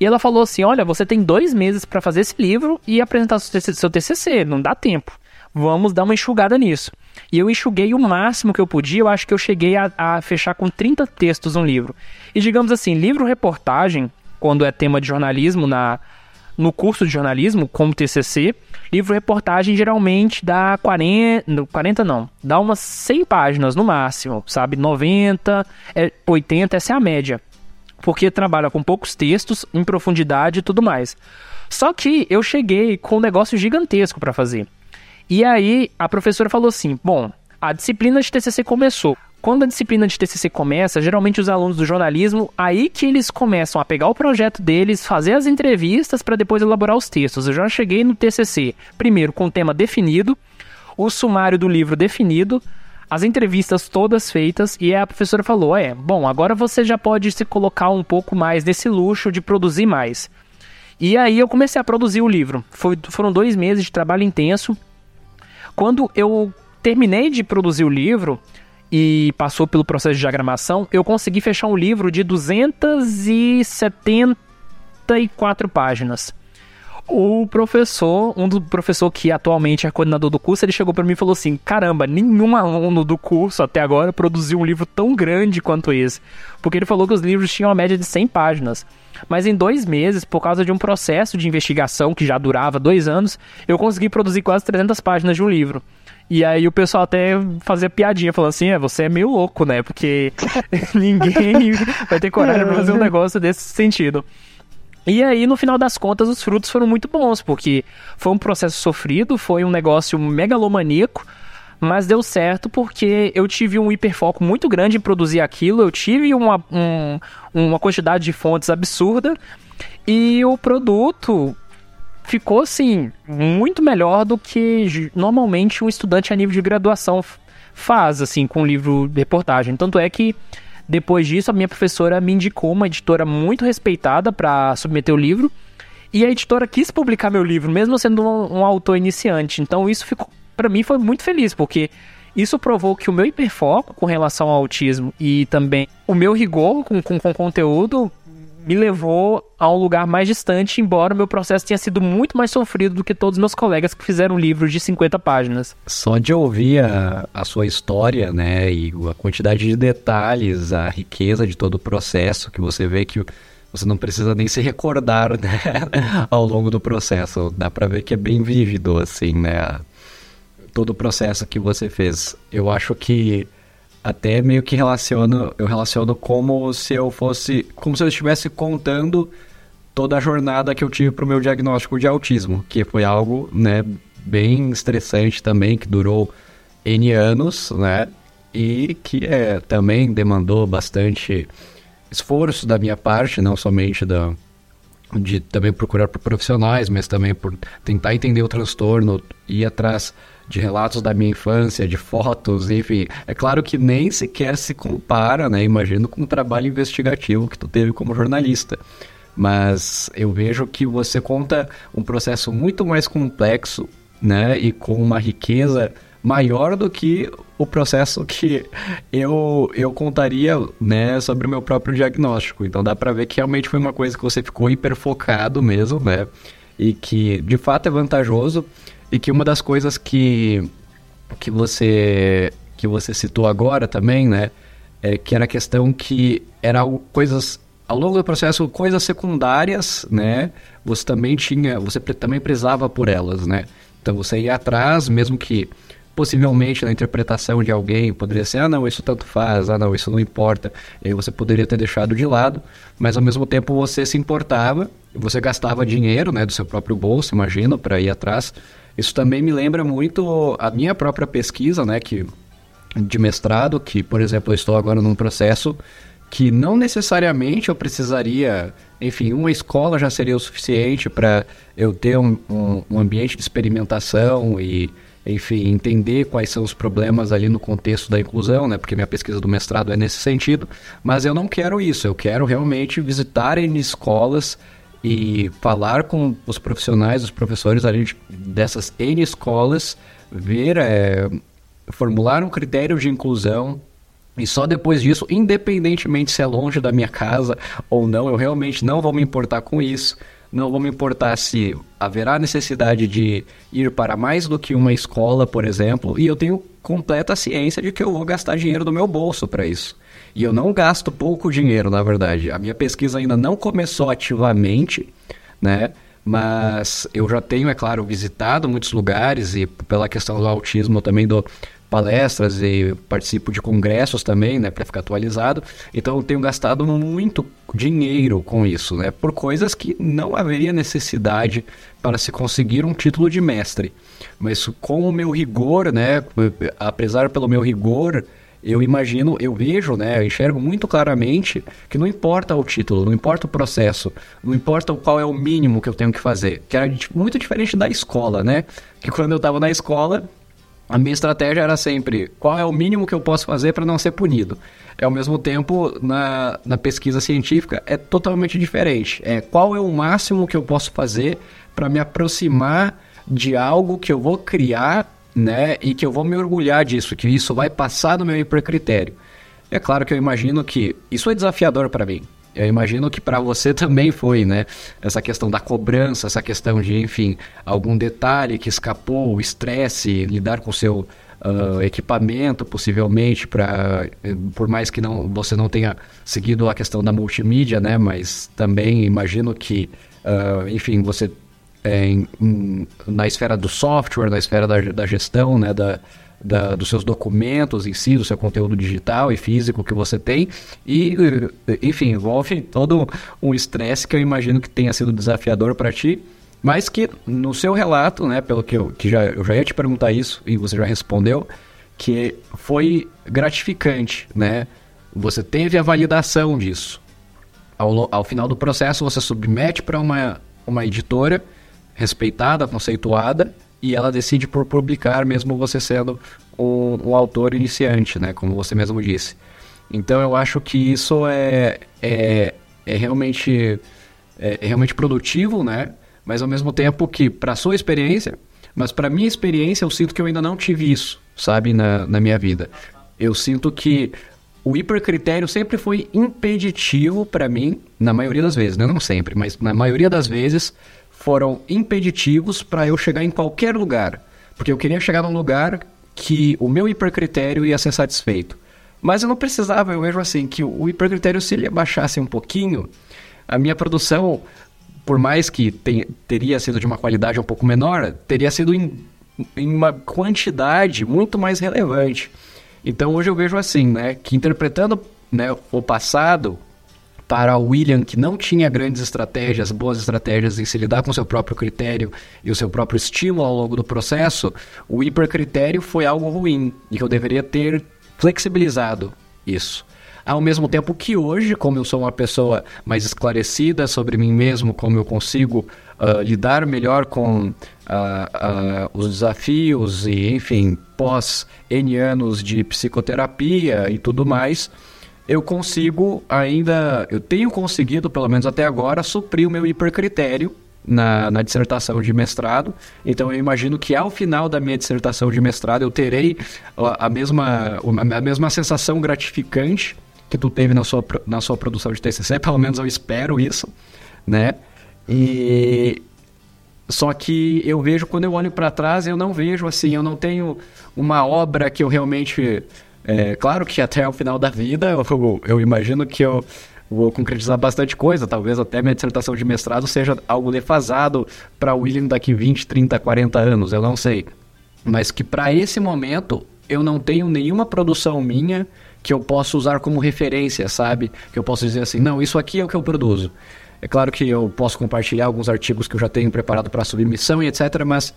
Speaker 2: E ela falou assim: Olha, você tem dois meses para fazer esse livro e apresentar seu TCC, não dá tempo vamos dar uma enxugada nisso. E eu enxuguei o máximo que eu podia, eu acho que eu cheguei a, a fechar com 30 textos um livro. E digamos assim, livro-reportagem, quando é tema de jornalismo na, no curso de jornalismo, como TCC, livro-reportagem geralmente dá 40, 40 não, dá umas 100 páginas no máximo, sabe? 90, 80, essa é a média. Porque trabalha com poucos textos, em profundidade e tudo mais. Só que eu cheguei com um negócio gigantesco para fazer. E aí a professora falou assim: bom, a disciplina de TCC começou. Quando a disciplina de TCC começa, geralmente os alunos do jornalismo, aí que eles começam a pegar o projeto deles, fazer as entrevistas para depois elaborar os textos. Eu já cheguei no TCC, primeiro com o tema definido, o sumário do livro definido, as entrevistas todas feitas e a professora falou: "É, bom, agora você já pode se colocar um pouco mais nesse luxo de produzir mais". E aí eu comecei a produzir o livro. Foi, foram dois meses de trabalho intenso. Quando eu terminei de produzir o livro e passou pelo processo de diagramação, eu consegui fechar um livro de 274 páginas. O professor, um do professor que atualmente é coordenador do curso, ele chegou para mim e falou assim: "Caramba, nenhum aluno do curso até agora produziu um livro tão grande quanto esse", porque ele falou que os livros tinham uma média de 100 páginas. Mas em dois meses, por causa de um processo de investigação que já durava dois anos, eu consegui produzir quase 300 páginas de um livro. E aí o pessoal até fazia piadinha, falando assim, é, você é meio louco, né? Porque ninguém vai ter coragem pra fazer um negócio desse sentido. E aí, no final das contas, os frutos foram muito bons, porque foi um processo sofrido, foi um negócio megalomaníaco, mas deu certo porque eu tive um hiperfoco muito grande em produzir aquilo, eu tive uma, um, uma quantidade de fontes absurda e o produto ficou assim muito melhor do que normalmente um estudante a nível de graduação faz assim com um livro de reportagem. Tanto é que depois disso, a minha professora me indicou uma editora muito respeitada para submeter o livro. E a editora quis publicar meu livro, mesmo sendo um, um autor iniciante. Então isso ficou, para mim, foi muito feliz, porque isso provou que o meu hiperfoco com relação ao autismo e também o meu rigor com, com, com conteúdo me levou a um lugar mais distante, embora o meu processo tenha sido muito mais sofrido do que todos os meus colegas que fizeram livros de 50 páginas.
Speaker 3: Só de ouvir a, a sua história, né, e a quantidade de detalhes, a riqueza de todo o processo, que você vê que você não precisa nem se recordar, né, ao longo do processo. Dá pra ver que é bem vívido, assim, né, todo o processo que você fez. Eu acho que até meio que relaciono, eu relaciono como se eu fosse, como se eu estivesse contando toda a jornada que eu tive para o meu diagnóstico de autismo, que foi algo, né, bem estressante também, que durou N anos, né? E que é, também demandou bastante esforço da minha parte, não somente da, de também procurar por profissionais, mas também por tentar entender o transtorno, ir atrás de relatos da minha infância, de fotos, enfim. É claro que nem sequer se compara, né? Imagino com o trabalho investigativo que tu teve como jornalista. Mas eu vejo que você conta um processo muito mais complexo, né? E com uma riqueza maior do que o processo que eu, eu contaria né, sobre o meu próprio diagnóstico. Então dá para ver que realmente foi uma coisa que você ficou hiperfocado mesmo, né? E que de fato é vantajoso e que uma das coisas que, que você que você citou agora também, né, é que era a questão que eram coisas ao longo do processo coisas secundárias, né? Você também tinha, você também prezava por elas, né? Então você ia atrás, mesmo que possivelmente na interpretação de alguém poderia ser, ah não, isso tanto faz, ah não, isso não importa. E aí você poderia ter deixado de lado, mas ao mesmo tempo você se importava, você gastava dinheiro, né, do seu próprio bolso, imagino, para ir atrás. Isso também me lembra muito a minha própria pesquisa, né, que de mestrado, que por exemplo eu estou agora num processo que não necessariamente eu precisaria, enfim, uma escola já seria o suficiente para eu ter um, um, um ambiente de experimentação e enfim, entender quais são os problemas ali no contexto da inclusão, né? Porque minha pesquisa do mestrado é nesse sentido. Mas eu não quero isso. Eu quero realmente visitar em escolas e falar com os profissionais, os professores ali dessas N escolas, ver, é, formular um critério de inclusão, e só depois disso, independentemente se é longe da minha casa ou não, eu realmente não vou me importar com isso. Não vou me importar se haverá necessidade de ir para mais do que uma escola, por exemplo, e eu tenho completa ciência de que eu vou gastar dinheiro do meu bolso para isso. E eu não gasto pouco dinheiro, na verdade. A minha pesquisa ainda não começou ativamente, né? Mas eu já tenho, é claro, visitado muitos lugares e pela questão do autismo eu também dou palestras e participo de congressos também, né, para ficar atualizado. Então eu tenho gastado muito dinheiro com isso, né, por coisas que não haveria necessidade para se conseguir um título de mestre. Mas com o meu rigor, né, apesar pelo meu rigor, eu imagino, eu vejo, né, eu enxergo muito claramente que não importa o título, não importa o processo, não importa qual é o mínimo que eu tenho que fazer, que era muito diferente da escola, né? Que quando eu estava na escola, a minha estratégia era sempre qual é o mínimo que eu posso fazer para não ser punido. Ao mesmo tempo, na, na pesquisa científica, é totalmente diferente. É qual é o máximo que eu posso fazer para me aproximar de algo que eu vou criar, né? E que eu vou me orgulhar disso, que isso vai passar do meu hipercritério. É claro que eu imagino que isso é desafiador para mim. Eu imagino que para você também foi, né? Essa questão da cobrança, essa questão de, enfim, algum detalhe que escapou, o estresse, lidar com o seu uh, equipamento, possivelmente, para por mais que não, você não tenha seguido a questão da multimídia, né? Mas também imagino que, uh, enfim, você em, em, na esfera do software, na esfera da, da gestão, né? Da, da, dos seus documentos em si, do seu conteúdo digital e físico que você tem. E, enfim, envolve todo um estresse que eu imagino que tenha sido desafiador para ti. Mas que no seu relato, né, pelo que eu, que já, eu já ia te perguntar isso e você já respondeu, que foi gratificante, né? Você teve a validação disso. Ao, ao final do processo, você submete para uma, uma editora respeitada, conceituada, e ela decide por publicar, mesmo você sendo um, um autor iniciante, né? Como você mesmo disse. Então eu acho que isso é, é, é realmente é, é realmente produtivo, né? Mas ao mesmo tempo que para sua experiência, mas para minha experiência eu sinto que eu ainda não tive isso, sabe, na, na minha vida. Eu sinto que o hipercritério sempre foi impeditivo para mim, na maioria das vezes, né? não sempre, mas na maioria das vezes foram impeditivos para eu chegar em qualquer lugar. Porque eu queria chegar num lugar que o meu hipercritério ia ser satisfeito. Mas eu não precisava, eu vejo assim, que o hipercritério, se ele abaixasse um pouquinho, a minha produção, por mais que tem, teria sido de uma qualidade um pouco menor, teria sido em, em uma quantidade muito mais relevante. Então hoje eu vejo assim, né, que interpretando né, o passado, para o William, que não tinha grandes estratégias, boas estratégias em se lidar com seu próprio critério e o seu próprio estímulo ao longo do processo, o hipercritério foi algo ruim e que eu deveria ter flexibilizado isso. Ao mesmo tempo que hoje, como eu sou uma pessoa mais esclarecida sobre mim mesmo, como eu consigo uh, lidar melhor com uh, uh, os desafios e, enfim, pós N anos de psicoterapia e tudo mais, eu consigo ainda, eu tenho conseguido, pelo menos até agora, suprir o meu hipercritério na, na, dissertação de mestrado. Então eu imagino que ao final da minha dissertação de mestrado eu terei a, mesma, a mesma sensação gratificante que tu teve na sua, na sua produção de TCC, pelo menos eu espero isso, né? E só que eu vejo quando eu olho para trás, eu não vejo assim, eu não tenho uma obra que eu realmente é, claro que até o final da vida eu, eu imagino que eu vou concretizar bastante coisa, talvez até minha dissertação de mestrado seja algo defasado para William daqui 20, 30, 40 anos, eu não sei. Mas que para esse momento eu não tenho nenhuma produção minha que eu possa usar como referência, sabe? Que eu possa dizer assim, não, isso aqui é o que eu produzo. É claro que eu posso compartilhar alguns artigos que eu já tenho preparado para submissão e etc, mas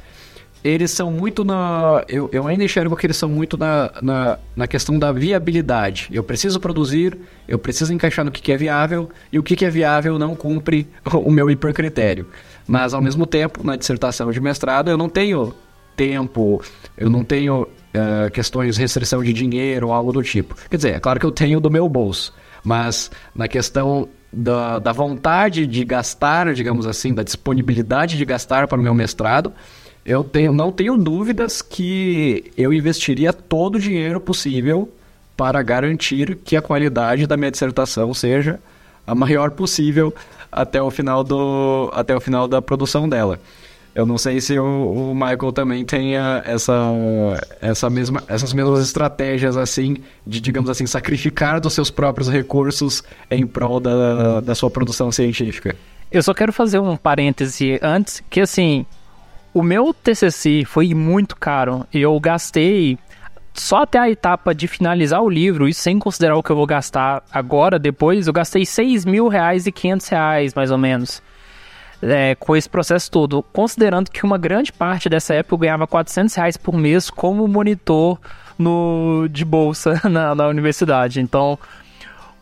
Speaker 3: eles são muito na. Eu, eu ainda enxergo que eles são muito na, na, na, questão da viabilidade. Eu preciso produzir, eu preciso encaixar no que, que é viável, e o que, que é viável não cumpre o meu hipercritério. Mas, ao mesmo tempo, na dissertação de mestrado, eu não tenho tempo, eu não tenho uh, questões de restrição de dinheiro ou algo do tipo. Quer dizer, é claro que eu tenho do meu bolso, mas na questão da, da vontade de gastar, digamos assim, da disponibilidade de gastar para o meu mestrado, eu tenho, não tenho dúvidas que eu investiria todo o dinheiro possível para garantir que a qualidade da minha dissertação seja a maior possível até o final, do, até o final da produção dela. Eu não sei se o, o Michael também tenha essa, essa mesma, essas mesmas estratégias assim de, digamos assim, sacrificar dos seus próprios recursos em prol da, da sua produção científica.
Speaker 2: Eu só quero fazer um parêntese antes, que assim, o meu TCC foi muito caro. Eu gastei só até a etapa de finalizar o livro, isso sem considerar o que eu vou gastar agora, depois, eu gastei 6 mil reais e 500 reais, mais ou menos, é, com esse processo todo. Considerando que uma grande parte dessa época eu ganhava 400 reais por mês como monitor no, de bolsa na, na universidade. Então,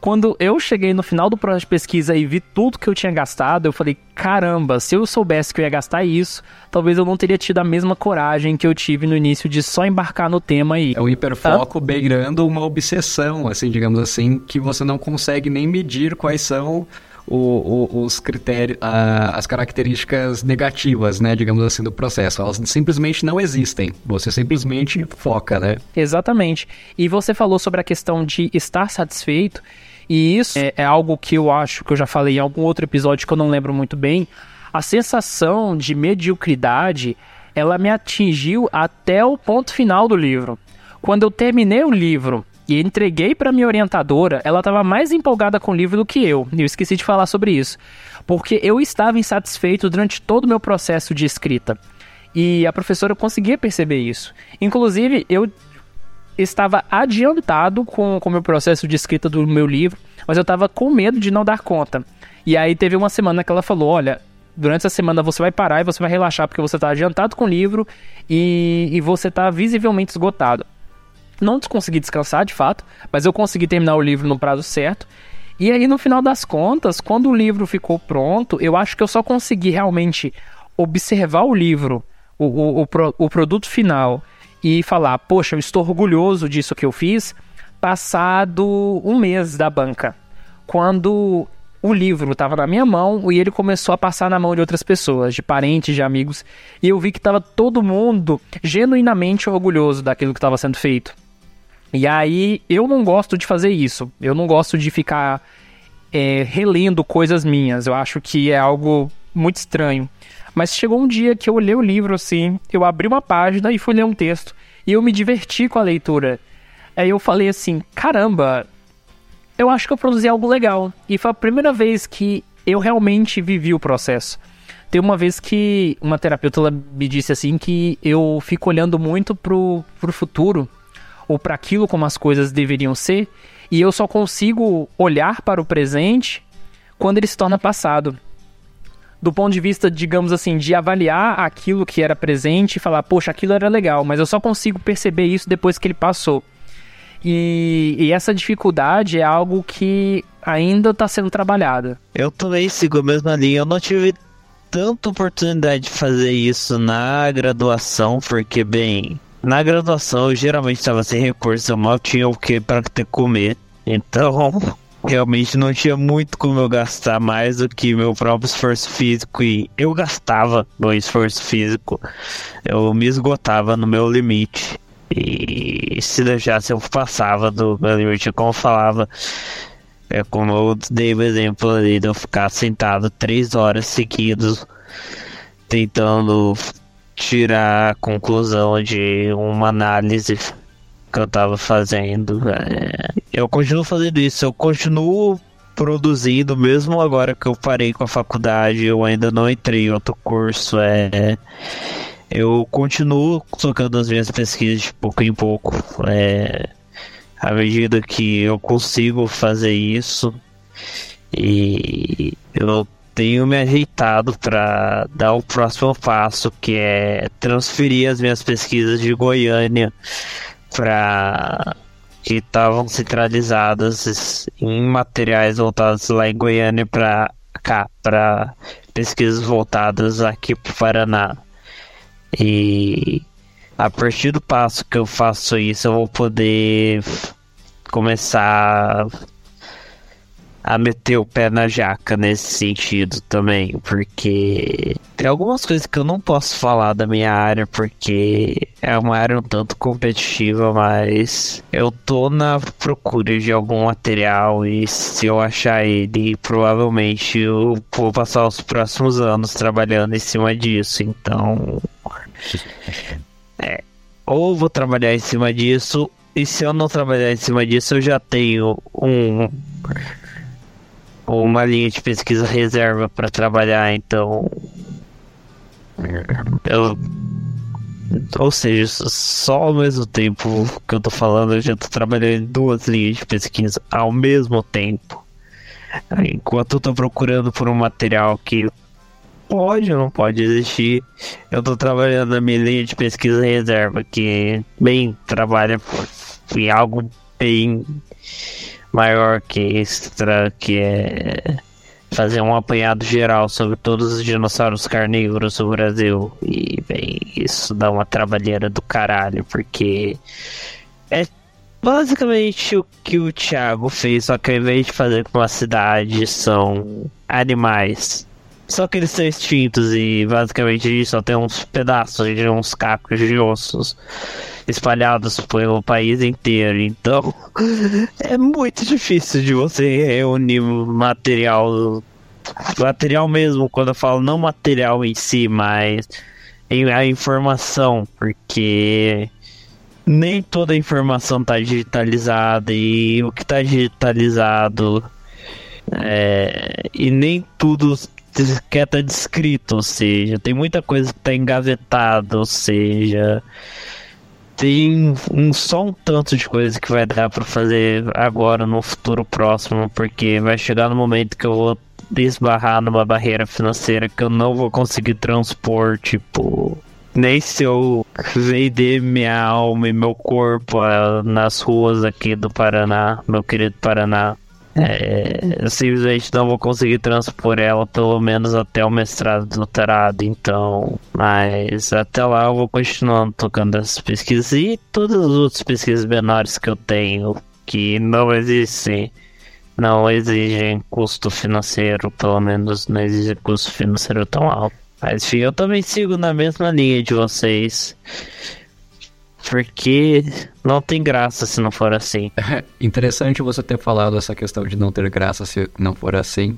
Speaker 2: quando eu cheguei no final do processo de pesquisa e vi tudo que eu tinha gastado, eu falei: caramba, se eu soubesse que eu ia gastar isso, talvez eu não teria tido a mesma coragem que eu tive no início de só embarcar no tema aí.
Speaker 3: É um hiperfoco beirando uma obsessão, assim, digamos assim, que você não consegue nem medir quais são o, o, os critérios, a, as características negativas, né, digamos assim, do processo. Elas simplesmente não existem. Você simplesmente foca, né?
Speaker 2: Exatamente. E você falou sobre a questão de estar satisfeito. E isso é, é algo que eu acho que eu já falei em algum outro episódio que eu não lembro muito bem. A sensação de mediocridade, ela me atingiu até o ponto final do livro. Quando eu terminei o livro e entreguei para minha orientadora, ela estava mais empolgada com o livro do que eu. E eu esqueci de falar sobre isso. Porque eu estava insatisfeito durante todo o meu processo de escrita. E a professora conseguia perceber isso. Inclusive, eu estava adiantado com o meu processo de escrita do meu livro, mas eu estava com medo de não dar conta. E aí teve uma semana que ela falou: olha, durante essa semana você vai parar e você vai relaxar porque você está adiantado com o livro e, e você está visivelmente esgotado. Não consegui descansar de fato, mas eu consegui terminar o livro no prazo certo. E aí, no final das contas, quando o livro ficou pronto, eu acho que eu só consegui realmente observar o livro, o, o, o, o produto final e falar, poxa, eu estou orgulhoso disso que eu fiz, passado um mês da banca, quando o livro estava na minha mão e ele começou a passar na mão de outras pessoas, de parentes, de amigos, e eu vi que estava todo mundo genuinamente orgulhoso daquilo que estava sendo feito. E aí eu não gosto de fazer isso, eu não gosto de ficar é, relendo coisas minhas, eu acho que é algo muito estranho. Mas chegou um dia que eu olhei o livro assim, eu abri uma página e fui ler um texto. E eu me diverti com a leitura. Aí eu falei assim: caramba, eu acho que eu produzi algo legal. E foi a primeira vez que eu realmente vivi o processo. Tem uma vez que uma terapeuta me disse assim que eu fico olhando muito pro, pro futuro, ou para aquilo como as coisas deveriam ser, e eu só consigo olhar para o presente quando ele se torna passado. Do ponto de vista, digamos assim, de avaliar aquilo que era presente e falar, poxa, aquilo era legal, mas eu só consigo perceber isso depois que ele passou. E, e essa dificuldade é algo que ainda está sendo trabalhada.
Speaker 4: Eu também sigo a mesma linha. Eu não tive tanta oportunidade de fazer isso na graduação, porque, bem, na graduação eu geralmente estava sem recurso, eu mal tinha o que para comer. Então, realmente não tinha muito como eu gastar mais do que meu próprio esforço físico. E eu gastava no esforço físico, eu me esgotava no meu limite. E se deixasse, eu passava do meu limite, como eu falava. É como eu dei o exemplo ali de eu ficar sentado três horas seguidas tentando tirar a conclusão de uma análise que eu tava fazendo. É, eu continuo fazendo isso, eu continuo produzindo, mesmo agora que eu parei com a faculdade, eu ainda não entrei em outro curso. É, eu continuo tocando as minhas pesquisas de pouco em pouco. É, à medida que eu consigo fazer isso e eu tenho me ajeitado para dar o próximo passo, que é transferir as minhas pesquisas de Goiânia para que estavam centralizadas em materiais voltados lá em Goiânia para cá, para pesquisas voltadas aqui para o Paraná. E a partir do passo que eu faço isso, eu vou poder começar a meter o pé na jaca nesse sentido também, porque tem algumas coisas que eu não posso falar da minha área, porque é uma área um tanto competitiva, mas eu tô na procura de algum material e se eu achar ele, provavelmente eu vou passar os próximos anos trabalhando em cima disso, então. É, ou vou trabalhar em cima disso, e se eu não trabalhar em cima disso, eu já tenho um uma linha de pesquisa reserva para trabalhar, então eu ou seja, só ao mesmo tempo que eu tô falando, eu já tô trabalhando em duas linhas de pesquisa ao mesmo tempo. Enquanto eu tô procurando por um material que pode ou não pode existir, eu tô trabalhando na minha linha de pesquisa reserva, que bem trabalha em algo bem maior que extra, que é fazer um apanhado geral sobre todos os dinossauros carnívoros do Brasil. E, bem, isso dá uma trabalheira do caralho, porque é basicamente o que o Thiago fez, só que ao invés de fazer com a cidade, são animais. Só que eles são extintos e basicamente só tem uns pedaços de uns cacos de ossos espalhados pelo país inteiro. Então é muito difícil de você reunir material. Material mesmo, quando eu falo não material em si, mas a informação, porque nem toda a informação está digitalizada e o que está digitalizado é, e nem tudo quer estar tá descrito, ou seja, tem muita coisa que está engavetada, ou seja, tem um, só um tanto de coisa que vai dar para fazer agora no futuro próximo, porque vai chegar no momento que eu vou desbarrar numa barreira financeira que eu não vou conseguir transpor, tipo, nem se eu vender minha alma e meu corpo uh, nas ruas aqui do Paraná, meu querido Paraná. É, simplesmente não vou conseguir transpor ela pelo menos até o mestrado e doutorado, então. Mas até lá eu vou continuando tocando essas pesquisas e todas as outras pesquisas menores que eu tenho que não existem, não exigem custo financeiro, pelo menos não exige custo financeiro tão alto. Mas enfim, eu também sigo na mesma linha de vocês. Porque não tem graça se não for assim.
Speaker 3: Interessante você ter falado essa questão de não ter graça se não for assim.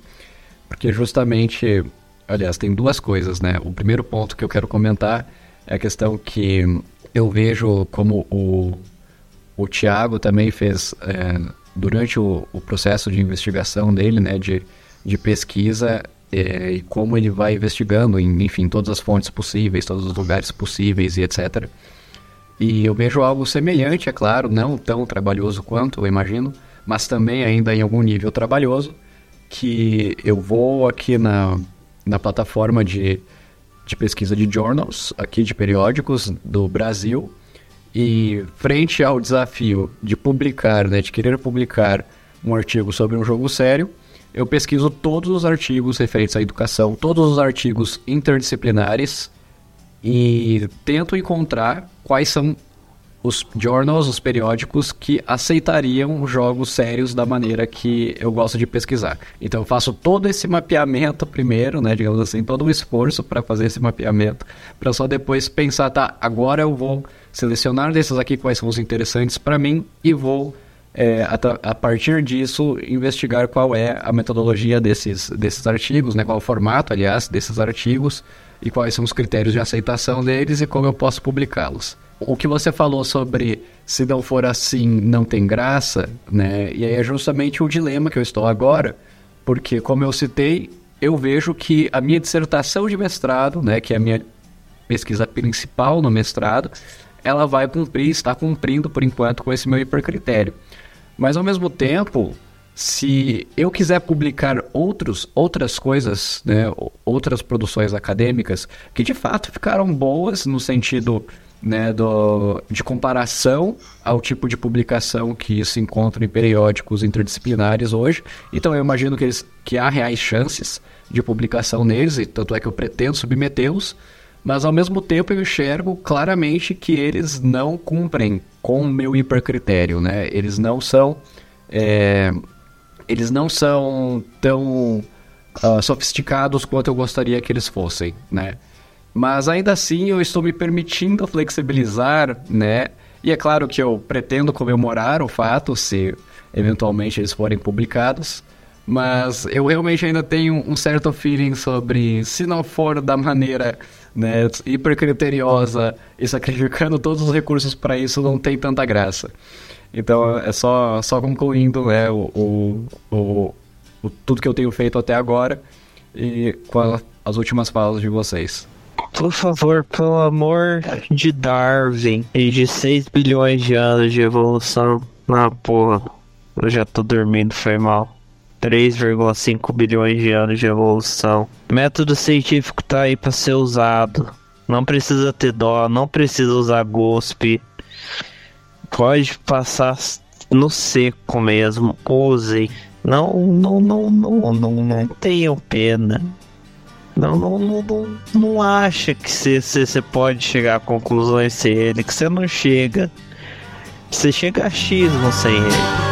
Speaker 3: Porque justamente, aliás, tem duas coisas, né? O primeiro ponto que eu quero comentar é a questão que eu vejo como o, o Tiago também fez é, durante o, o, processo de investigação dele, né? De, de pesquisa é, e como ele vai investigando, em, enfim, todas as fontes possíveis, todos os lugares possíveis e etc. E eu vejo algo semelhante, é claro, não tão trabalhoso quanto, eu imagino, mas também ainda em algum nível trabalhoso, que eu vou aqui na, na plataforma de, de pesquisa de journals, aqui de periódicos do Brasil, e frente ao desafio de publicar, né, de querer publicar um artigo sobre um jogo sério, eu pesquiso todos os artigos referentes à educação, todos os artigos interdisciplinares e tento encontrar quais são os journals, os periódicos que aceitariam jogos sérios da maneira que eu gosto de pesquisar. Então eu faço todo esse mapeamento primeiro, né, digamos assim, todo um esforço para fazer esse mapeamento, para só depois pensar, tá, agora eu vou selecionar desses aqui quais são os interessantes para mim e vou é, a, a, partir disso, investigar qual é a metodologia desses, desses artigos, né, qual o formato, aliás, desses artigos e quais são os critérios de aceitação deles e como eu posso publicá-los. O que você falou sobre se não for assim, não tem graça, né? E aí é justamente o dilema que eu estou agora, porque, como eu citei, eu vejo que a minha dissertação de mestrado, né, que é a minha pesquisa principal no mestrado, ela vai cumprir, está cumprindo por enquanto com esse meu hipercritério. Mas ao mesmo tempo, se eu quiser publicar outros, outras coisas, né, outras produções acadêmicas que de fato ficaram boas no sentido né, do, de comparação ao tipo de publicação que se encontra em periódicos interdisciplinares hoje. Então eu imagino que, eles, que há reais chances de publicação neles, e tanto é que eu pretendo submetê-los, mas ao mesmo tempo eu enxergo claramente que eles não cumprem com o meu hipercritério, né? Eles não são é, eles não são tão uh, sofisticados quanto eu gostaria que eles fossem, né? Mas ainda assim eu estou me permitindo flexibilizar, né? E é claro que eu pretendo comemorar o fato se eventualmente eles forem publicados, mas eu realmente ainda tenho um certo feeling sobre se não for da maneira né, hipercriteriosa e sacrificando todos os recursos para isso, não tem tanta graça. Então é só, só concluindo né, o, o, o, o tudo que eu tenho feito até agora e com a, as últimas falas de vocês.
Speaker 4: Por favor, pelo amor de Darwin e de 6 bilhões de anos de evolução. Na porra, eu já tô dormindo, foi mal. 3,5 bilhões de anos de evolução. Método científico tá aí para ser usado. Não precisa ter dó, não precisa usar GOSP. Pode passar no seco mesmo. Usem. Não, não, não, não, não, não tenham pena. Não, não, não, não, não acha que você pode chegar a conclusões sem ele, que você não chega. Você chega a X sem ele.